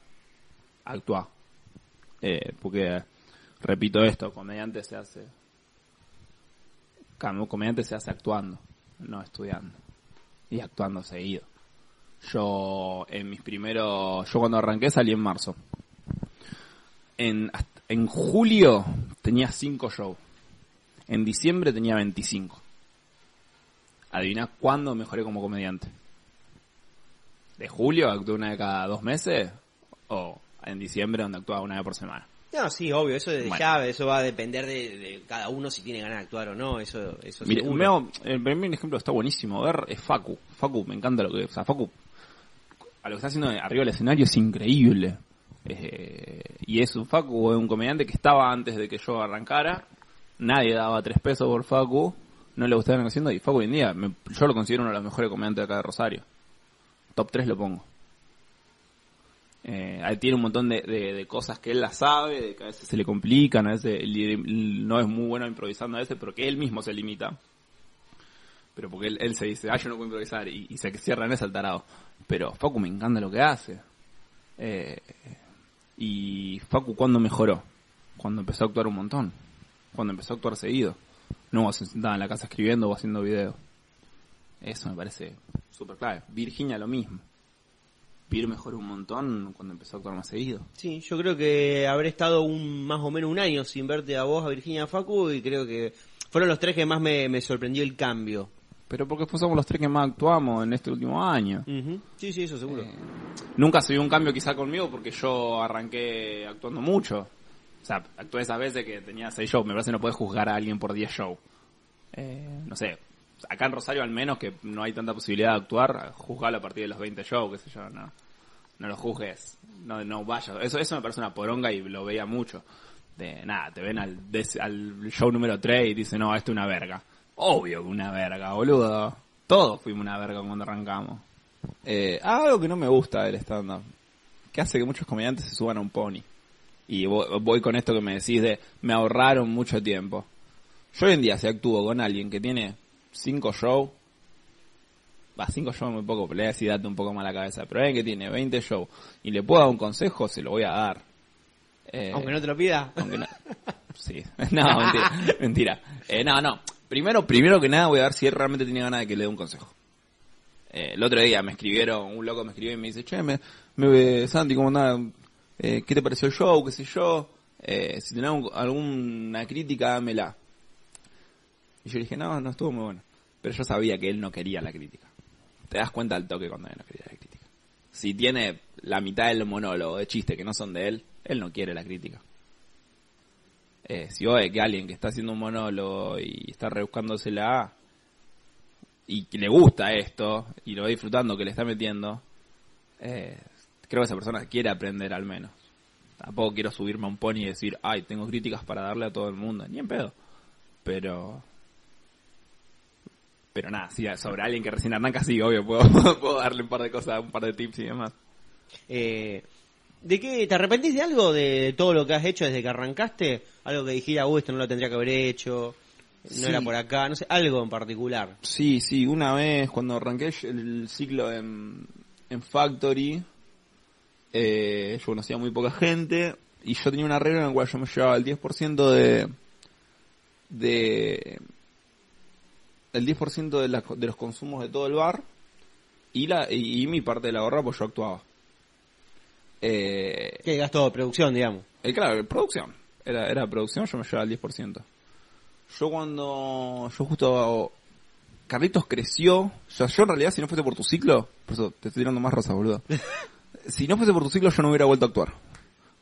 actúa. Eh, porque, repito esto, comediante se hace... Comediante se hace actuando, no estudiando. Y actuando seguido. Yo, en mis primeros... Yo cuando arranqué salí en marzo. En, en julio tenía cinco shows. En diciembre tenía 25. Adivina cuándo mejoré como comediante. ¿De julio actué una vez cada dos meses? ¿O en diciembre donde actuaba una vez por semana? No, sí, obvio, eso de Bueno. llave, eso va a depender de, de cada uno si tiene ganas de actuar o no, eso, eso Mire, hago- el primer ejemplo está buenísimo. A ver, es Facu. Facu, me encanta lo que... O sea, Facu, a lo que está haciendo arriba del escenario es increíble. Eh, y es un Facu, es un comediante que estaba antes de que yo arrancara. Nadie daba tres pesos por Facu. No le gustaba lo que haciendo. Y Facu hoy en día, me- yo lo considero uno de los mejores comediantes de acá de Rosario. Top 3 lo pongo. Eh, ahí tiene un montón de, de- cosas que él las sabe, de que a veces se le complican, a veces no es muy bueno improvisando a veces, pero que él mismo se limita. Pero porque él, se dice, ah, yo no puedo improvisar, y, se cierra en ese alterado. Pero Facu me encanta lo que hace. Eh, y Facu, ¿cuándo mejoró? Cuando empezó a actuar un montón. Cuando empezó a actuar seguido. No se sentaba en la casa escribiendo o haciendo videos. Eso me parece súper clave. Virginia lo mismo. Vir mejoró un montón cuando empezó a actuar más seguido. Sí, yo creo que habré estado un más o menos un año sin verte a vos, a Virginia a Facu, y creo que fueron los tres que más me, me sorprendió el cambio. Pero porque somos los tres que más actuamos en este último año. Sí, sí, eso seguro. Eh, nunca se vio un cambio quizá conmigo porque yo arranqué actuando mucho. O sea, actué esas veces que tenía seis shows. Me parece que no puedes juzgar a alguien por 10 shows. Eh, no sé. Acá en Rosario al menos que no hay tanta posibilidad de actuar, juzgalo a partir de los 20 shows, qué sé yo, no. No lo juzgues. No, no vayas. Eso, eso me parece una poronga y lo veía mucho. De nada, te ven al, al show número 3 y dicen, no, esto es una verga. Obvio que una verga, boludo. Todos fuimos una verga cuando arrancamos. Eh, algo que no me gusta del stand-up, que hace que muchos comediantes se suban a un pony. Y vo- voy con esto que me decís de, me ahorraron mucho tiempo. Yo hoy en día si actúo con alguien que tiene cinco shows, va, cinco shows muy poco, pero le voy a decir date un poco más la cabeza, pero alguien que tiene 20 shows y le puedo dar un consejo, se lo voy a dar. Eh, Aunque no te lo pida. aunque no- sí, [LAUGHS] no, mentira, mentira. Eh, no, no. Primero, primero que nada voy a ver si él realmente tiene ganas de que le dé un consejo. Eh, el otro día me escribieron, un loco me escribió y me dice, che, me, me, Santi, ¿cómo andás? Eh, ¿Qué te pareció el show? ¿Qué sé yo? Eh, si tenés un- alguna crítica, dámela. Y yo le dije, no, no estuvo muy bueno. Pero yo sabía que él no quería la crítica. Te das cuenta al toque cuando él no quería la crítica. Si tiene la mitad del monólogo de chiste que no son de él, él no quiere la crítica. Eh, si ves que alguien que está haciendo un monólogo y está rebuscándosela y que le gusta esto y lo va disfrutando que le está metiendo, eh, creo que esa persona quiere aprender al menos. Tampoco quiero subirme a un pony y decir, ay, tengo críticas para darle a todo el mundo. Ni en pedo. Pero... Pero nada, sí, sobre alguien que recién arranca, sí, obvio, [LAUGHS] puedo, puedo darle un par de cosas, un par de tips y demás. Eh, ¿De qué? ¿Te arrepentís de algo de todo lo que has hecho desde que arrancaste? Algo que dijera, uy, esto no lo tendría que haber hecho, no Sí. era por acá, no sé, algo en particular. Sí, sí, una vez cuando arranqué el ciclo en, en Factory, eh, yo conocía muy poca gente y yo tenía una regla en la cual yo me llevaba el 10% de, de, el 10% de, la- de los consumos de todo el bar y la, y, y mi parte de la gorra pues yo actuaba. Eh, ¿Qué gasto de producción, digamos? eh, claro, producción. Era, era producción, yo me llevaba el 10%. Yo cuando, yo justo, Carlitos creció, o sea, yo en realidad si no fuese por tu ciclo, por eso te estoy tirando más rosa, boludo. [LAUGHS] si no fuese por tu ciclo yo no hubiera vuelto a actuar.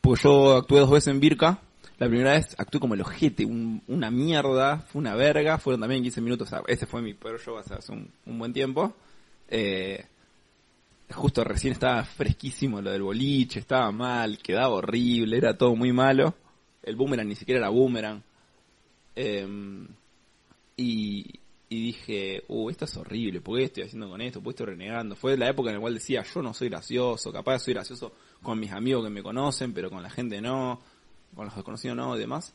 Porque yo actué dos veces en Virca, la primera vez actué como el ojete, un- una mierda, fue una verga, fueron también 15 minutos, este fue mi peor show hace, hace un, un buen tiempo. Eh, justo recién estaba fresquísimo lo del boliche, estaba mal, quedaba horrible, era todo muy malo. El boomerang ni siquiera era boomerang. Eh, y, y dije, uh, esto es horrible, ¿por qué estoy haciendo con esto? ¿Por qué estoy renegando? Fue la época en la cual decía, yo no soy gracioso, capaz soy gracioso con mis amigos que me conocen, pero con la gente no, con los desconocidos no y demás.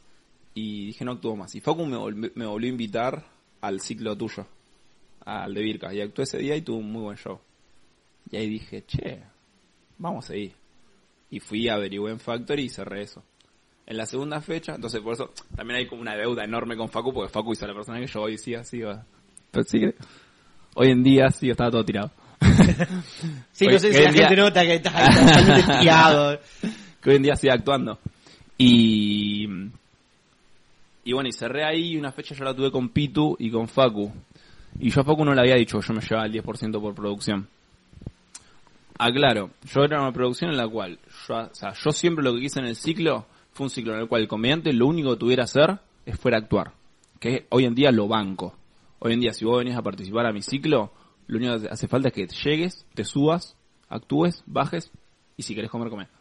Y dije, no actúo más. Y Facu me, volv- me volvió a invitar al ciclo tuyo, al de Virca, y actué ese día y tuve un muy buen show. Y ahí dije, che, vamos a ir. Y fui, averigué en Factory y cerré eso. En la segunda fecha, entonces por eso también hay como una deuda enorme con Facu, porque Facu hizo la persona que yo hoy sí sigo. Pero sí, hoy en día sí estaba todo tirado. [LAUGHS] Sí, Oye, no sé si hoy la en día- gente nota que está totalmente tirado. [LAUGHS] que hoy en día sigue actuando. Y, y bueno, y cerré ahí y una fecha yo la tuve con Pitu y con Facu. Y yo a Facu no le había dicho yo me llevaba el 10% por producción. Aclaro, yo era una producción en la cual, yo, o sea, yo siempre lo que quise en el ciclo fue un ciclo en el cual el comediante lo único que tuviera que hacer es fuera actuar. Que hoy en día lo banco. Hoy en día si vos venís a participar a mi ciclo, lo único que hace falta es que llegues, te subas, actúes, bajes y si querés comer, comer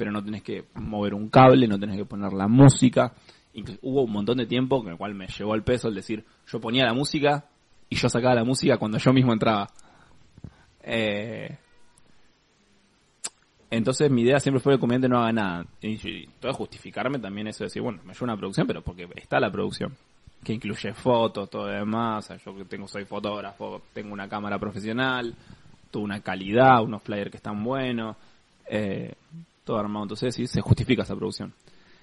pero no tenés que mover un cable, no tenés que poner la música. Inclu- hubo un montón de tiempo con el cual me llevó al peso el decir, yo ponía la música y yo sacaba la música cuando yo mismo entraba. Eh, entonces mi idea siempre fue que el comediante no haga nada. Y, todo justificarme también eso de decir, bueno, me llevo una producción, pero porque está la producción. Que incluye fotos, todo lo demás. Yo que tengo, soy fotógrafo, tengo una cámara profesional, tuve una calidad, unos flyers que están buenos. Eh, armado. Entonces sí, se justifica esa producción.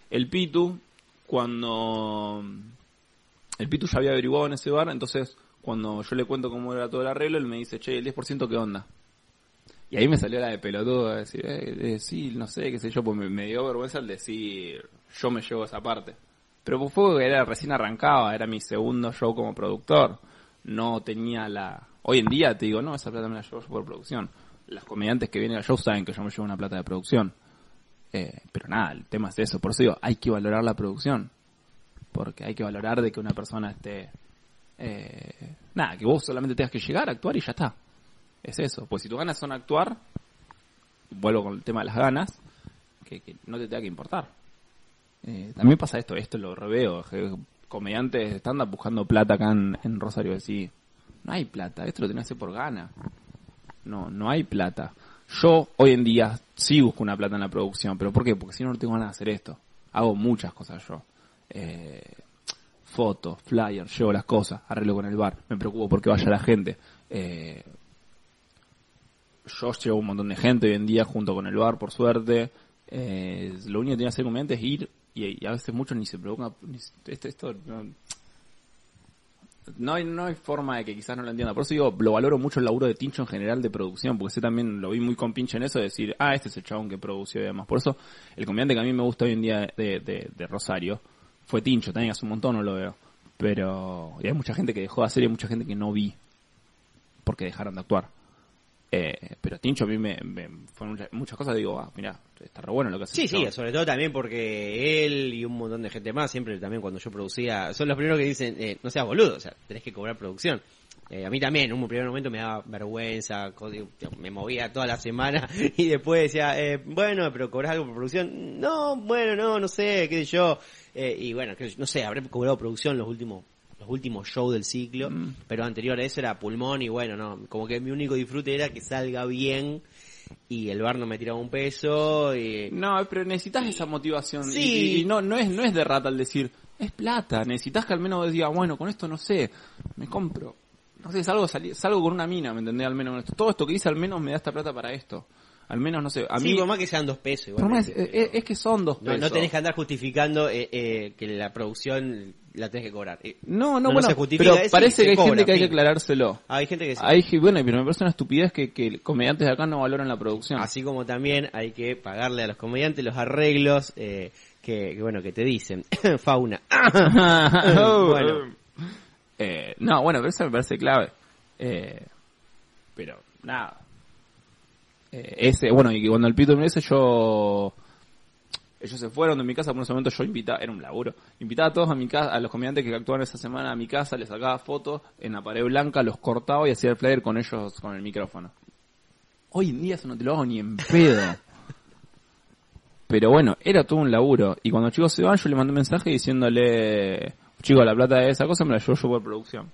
El Pitu, cuando... El Pitu ya había averiguado en ese bar, entonces cuando yo le cuento cómo era todo el arreglo, él me dice, che, el 10% qué onda. Y ahí me salió la de pelotudo, de decir, eh, eh, sí, no sé, qué sé yo, pues me, dio vergüenza el decir, yo me llevo esa parte. Pero fue que era recién arrancaba, era mi segundo show como productor. No tenía la... Hoy en día te digo, no, esa plata me la llevo yo por producción. Las comediantes que vienen al show saben que yo me llevo una plata de producción. Eh, pero nada, el tema es eso. Por eso digo, hay que valorar la producción. Porque hay que valorar de que una persona esté... eh, nada, que vos solamente tengas que llegar, actuar y ya está. Es eso. Pues si tus ganas son actuar, vuelvo con el tema de las ganas, que, que no te tenga que importar. Eh, también pasa esto, esto lo reveo. Comediantes están buscando plata acá en, en Rosario. Decir, no hay plata, esto lo tenés que hacer por gana. No, no hay plata. Yo hoy en día sí busco una plata en la producción, pero ¿por qué? Porque si no, no tengo ganas de hacer esto. Hago muchas cosas yo. Eh, fotos, flyers, llevo las cosas, arreglo con el bar, me preocupo porque vaya la gente. Eh, yo llevo un montón de gente hoy en día junto con el bar, por suerte. Eh, lo único que tiene que hacer comediante es ir y, a veces muchos ni se preocupan. esto, esto no, no hay, no hay forma de que quizás no lo entienda. Por eso digo, lo valoro mucho el laburo de Tincho en general de producción, porque sé también, lo vi muy con pinche en eso, de decir, ah, este es el chabón que produció y demás. Por eso, el comediante que a mí me gusta hoy en día de, de, de Rosario fue Tincho, también hace un montón no lo veo. Pero, y hay mucha gente que dejó de hacer y hay mucha gente que no vi, porque dejaron de actuar. Eh, pero Tincho a mí me, me fueron muchas, cosas, digo, ah, mira, está re bueno lo que hace. Sí, este sí, sobre todo también porque él y un montón de gente más, siempre también cuando yo producía, son los primeros que dicen, eh, no seas boludo, o sea, tenés que cobrar producción. Eh, a mí también, en un primer momento me daba vergüenza, me movía toda la semana [LAUGHS] y después decía, eh, bueno, pero cobras algo por producción. No, bueno, no, no sé, qué sé yo. Eh, y bueno, no sé, habré cobrado producción los últimos los últimos shows del ciclo, Mm. pero anterior a eso era pulmón y bueno, no, como que mi único disfrute era que salga bien y el bar no me tiraba un peso y No, pero necesitas esa motivación. Sí. Y, y- y no, no es, no es de rata el decir, es plata. Necesitas que al menos digas, bueno, con esto no sé, me compro. No sé, salgo, salgo con una mina, ¿me entendés? Al menos con esto. Todo esto que hice al menos me da esta plata para esto. Al menos, no sé, a sí, mí... por más que sean dos pesos. por más- eh, es, que son dos pesos. no tenés que andar justificando eh, eh, que la producción la tenés que cobrar. Eh, No, no, no, no bueno, pero parece que hay cobra, gente que hay que aclarárselo. hay gente que sí. Hay, bueno, pero me parece una estupidez que, que comediantes de acá no valoran la producción. Así como también hay que pagarle a los comediantes los arreglos eh, que, que, bueno, que te dicen. [COUGHS] Fauna. [COUGHS] [LAUGHS] bueno. Eh, no, bueno, pero eso me parece clave. Eh, pero, nada. Eh, ese, bueno, y cuando el pito me dice yo ellos se fueron de mi casa por ese momento yo invitaba, era un laburo, invitaba a todos a mi casa, a los comediantes que actuaban esa semana a mi casa, les sacaba fotos en la pared blanca, los cortaba y hacía el flyer con ellos con el micrófono. Hoy en día eso no te lo hago ni en pedo. [LAUGHS] Pero bueno, era todo un laburo. Y cuando los chicos se van, yo le mandé un mensaje diciéndole, chico, la plata de esa cosa me la llevo yo por producción.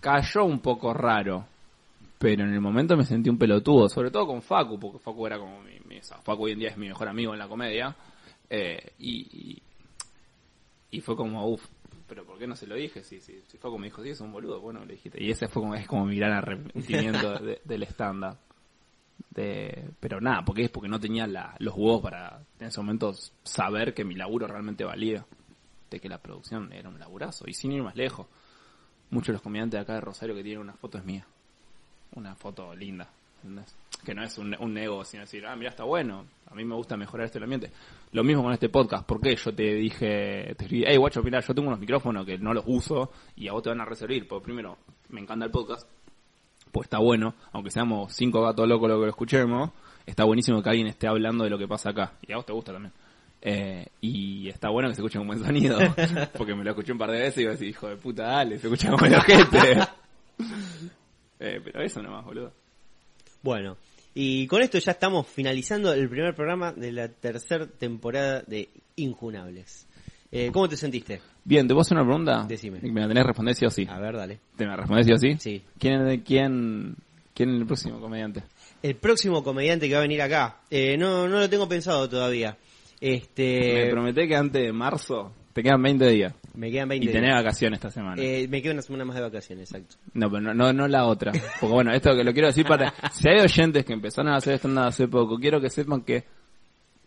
Cayó un poco raro. Pero en el momento me sentí un pelotudo, sobre todo con Facu, porque Facu era como mi, mi Facu hoy en día es mi mejor amigo en la comedia. Eh, y, y, fue como, uff, pero ¿por qué no se lo dije? Si, si, si Facu me dijo, sí, es un boludo, bueno, le dijiste. Y ese fue como, es como mi gran arrepentimiento [LAUGHS] del stand-up. De, pero nada, porque es porque no tenía la, los huevos para en ese momento saber que mi laburo realmente valía, de que la producción era un laburazo, y sin ir más lejos. Muchos de los comediantes de acá de Rosario que tienen una foto es mía una foto linda. Que no es un, un ego, sino decir, ah, mira, está bueno, a mí me gusta mejorar este ambiente. Lo mismo con este podcast, porque yo te dije, te escribí, hey, guacho, mira, yo tengo unos micrófonos que no los uso y a vos te van a reservar. Porque primero, me encanta el podcast, pues está bueno, aunque seamos cinco gatos locos lo que lo escuchemos, está buenísimo que alguien esté hablando de lo que pasa acá. Y a vos te gusta también. Eh, y está bueno que se escuche un buen sonido, [LAUGHS] porque me lo escuché un par de veces y iba a decir, hijo de puta, dale, se escucha como el ojete. [LAUGHS] Eh, pero eso nomás, boludo. Bueno, y con esto ya estamos finalizando el primer programa de la tercera temporada de Injunables. Eh, ¿Cómo te sentiste? Bien, ¿te puedo hacer una pregunta? Decime. ¿Me la tenés que responder sí o sí? A ver, dale. ¿Te me respondés sí o sí? Sí. ¿Quién es, quién, quién es el próximo comediante? El próximo comediante que va a venir acá. Eh, no, no lo tengo pensado todavía. Este... Me prometé que antes de marzo te quedan 20 días. Me quedan 20 y tenés vacaciones esta semana. Eh, me queda una semana más de vacaciones, exacto. No, pero no, no, la otra. Porque bueno, esto que lo quiero decir para... [LAUGHS] si hay oyentes que empezaron a hacer stand-up hace poco, quiero que sepan que...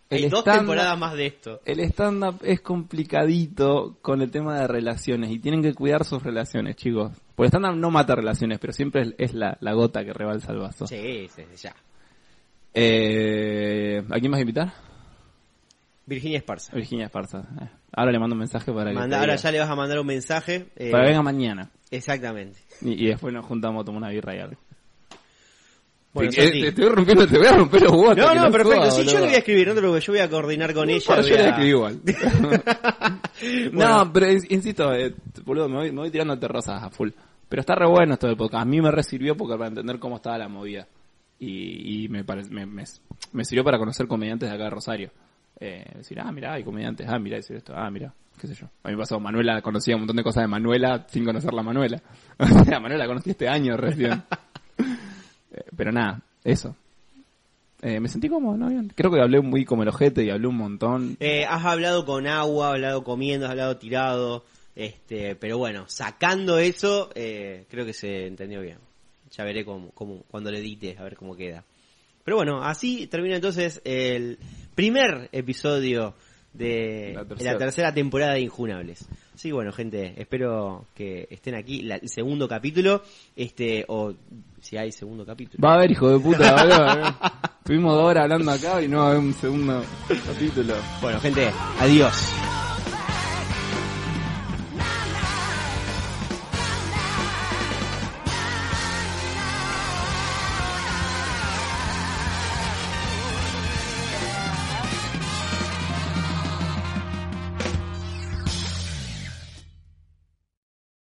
Hay dos temporadas más de esto. El stand-up es complicadito con el tema de relaciones y tienen que cuidar sus relaciones, chicos. Porque el stand-up no mata relaciones, pero siempre es, la, la, gota que rebalsa el vaso. Sí, sí, ya. Eh, ¿A quién más invitar? Virginia Esparza. Virginia Esparza. Eh, ahora le mando un mensaje para que. ahora ya le vas a mandar un mensaje. Eh, para que venga mañana. Exactamente. Y, después nos juntamos a tomar una birra y algo. Bueno, te, te, estoy rompiendo, te voy a romper los huevos. No, no, perfecto. Si yo le voy a escribir, no te preocupes, yo voy a coordinar con ella. yo le escribí igual. [LAUGHS] No, pero insisto, eh, boludo, me voy, me voy tirando terrazas a full. Pero está re bueno esto del podcast. A mí me resirvió porque para entender cómo estaba la movida. Y, y me, me, me, me, sirvió para conocer comediantes de acá de Rosario eh, decir, ah, mira, hay comediantes, ah, mira, decir esto, ah, mira, qué sé yo. A mí me pasó, Manuela conocía un montón de cosas de Manuela sin conocer la Manuela. [LAUGHS] O sea, Manuela la conocí este año recién. [LAUGHS] Eh, pero nada, eso. Eh, me sentí como, ¿no? Bien. Creo que hablé muy como el ojete y hablé un montón. Eh, has hablado con agua, has hablado comiendo, has hablado tirado. Este, pero bueno, sacando eso, creo que se entendió bien. Ya veré cómo, cómo, cuando le edite, a ver cómo queda. Pero bueno, así termina entonces el primer episodio de la tercera, temporada de Injunables. Así que bueno, gente, espero que estén aquí el segundo capítulo, este, o si hay segundo capítulo. Va a haber, hijo de puta, Estuvimos dos horas hablando acá y no va a haber un segundo capítulo. Bueno, gente, adiós.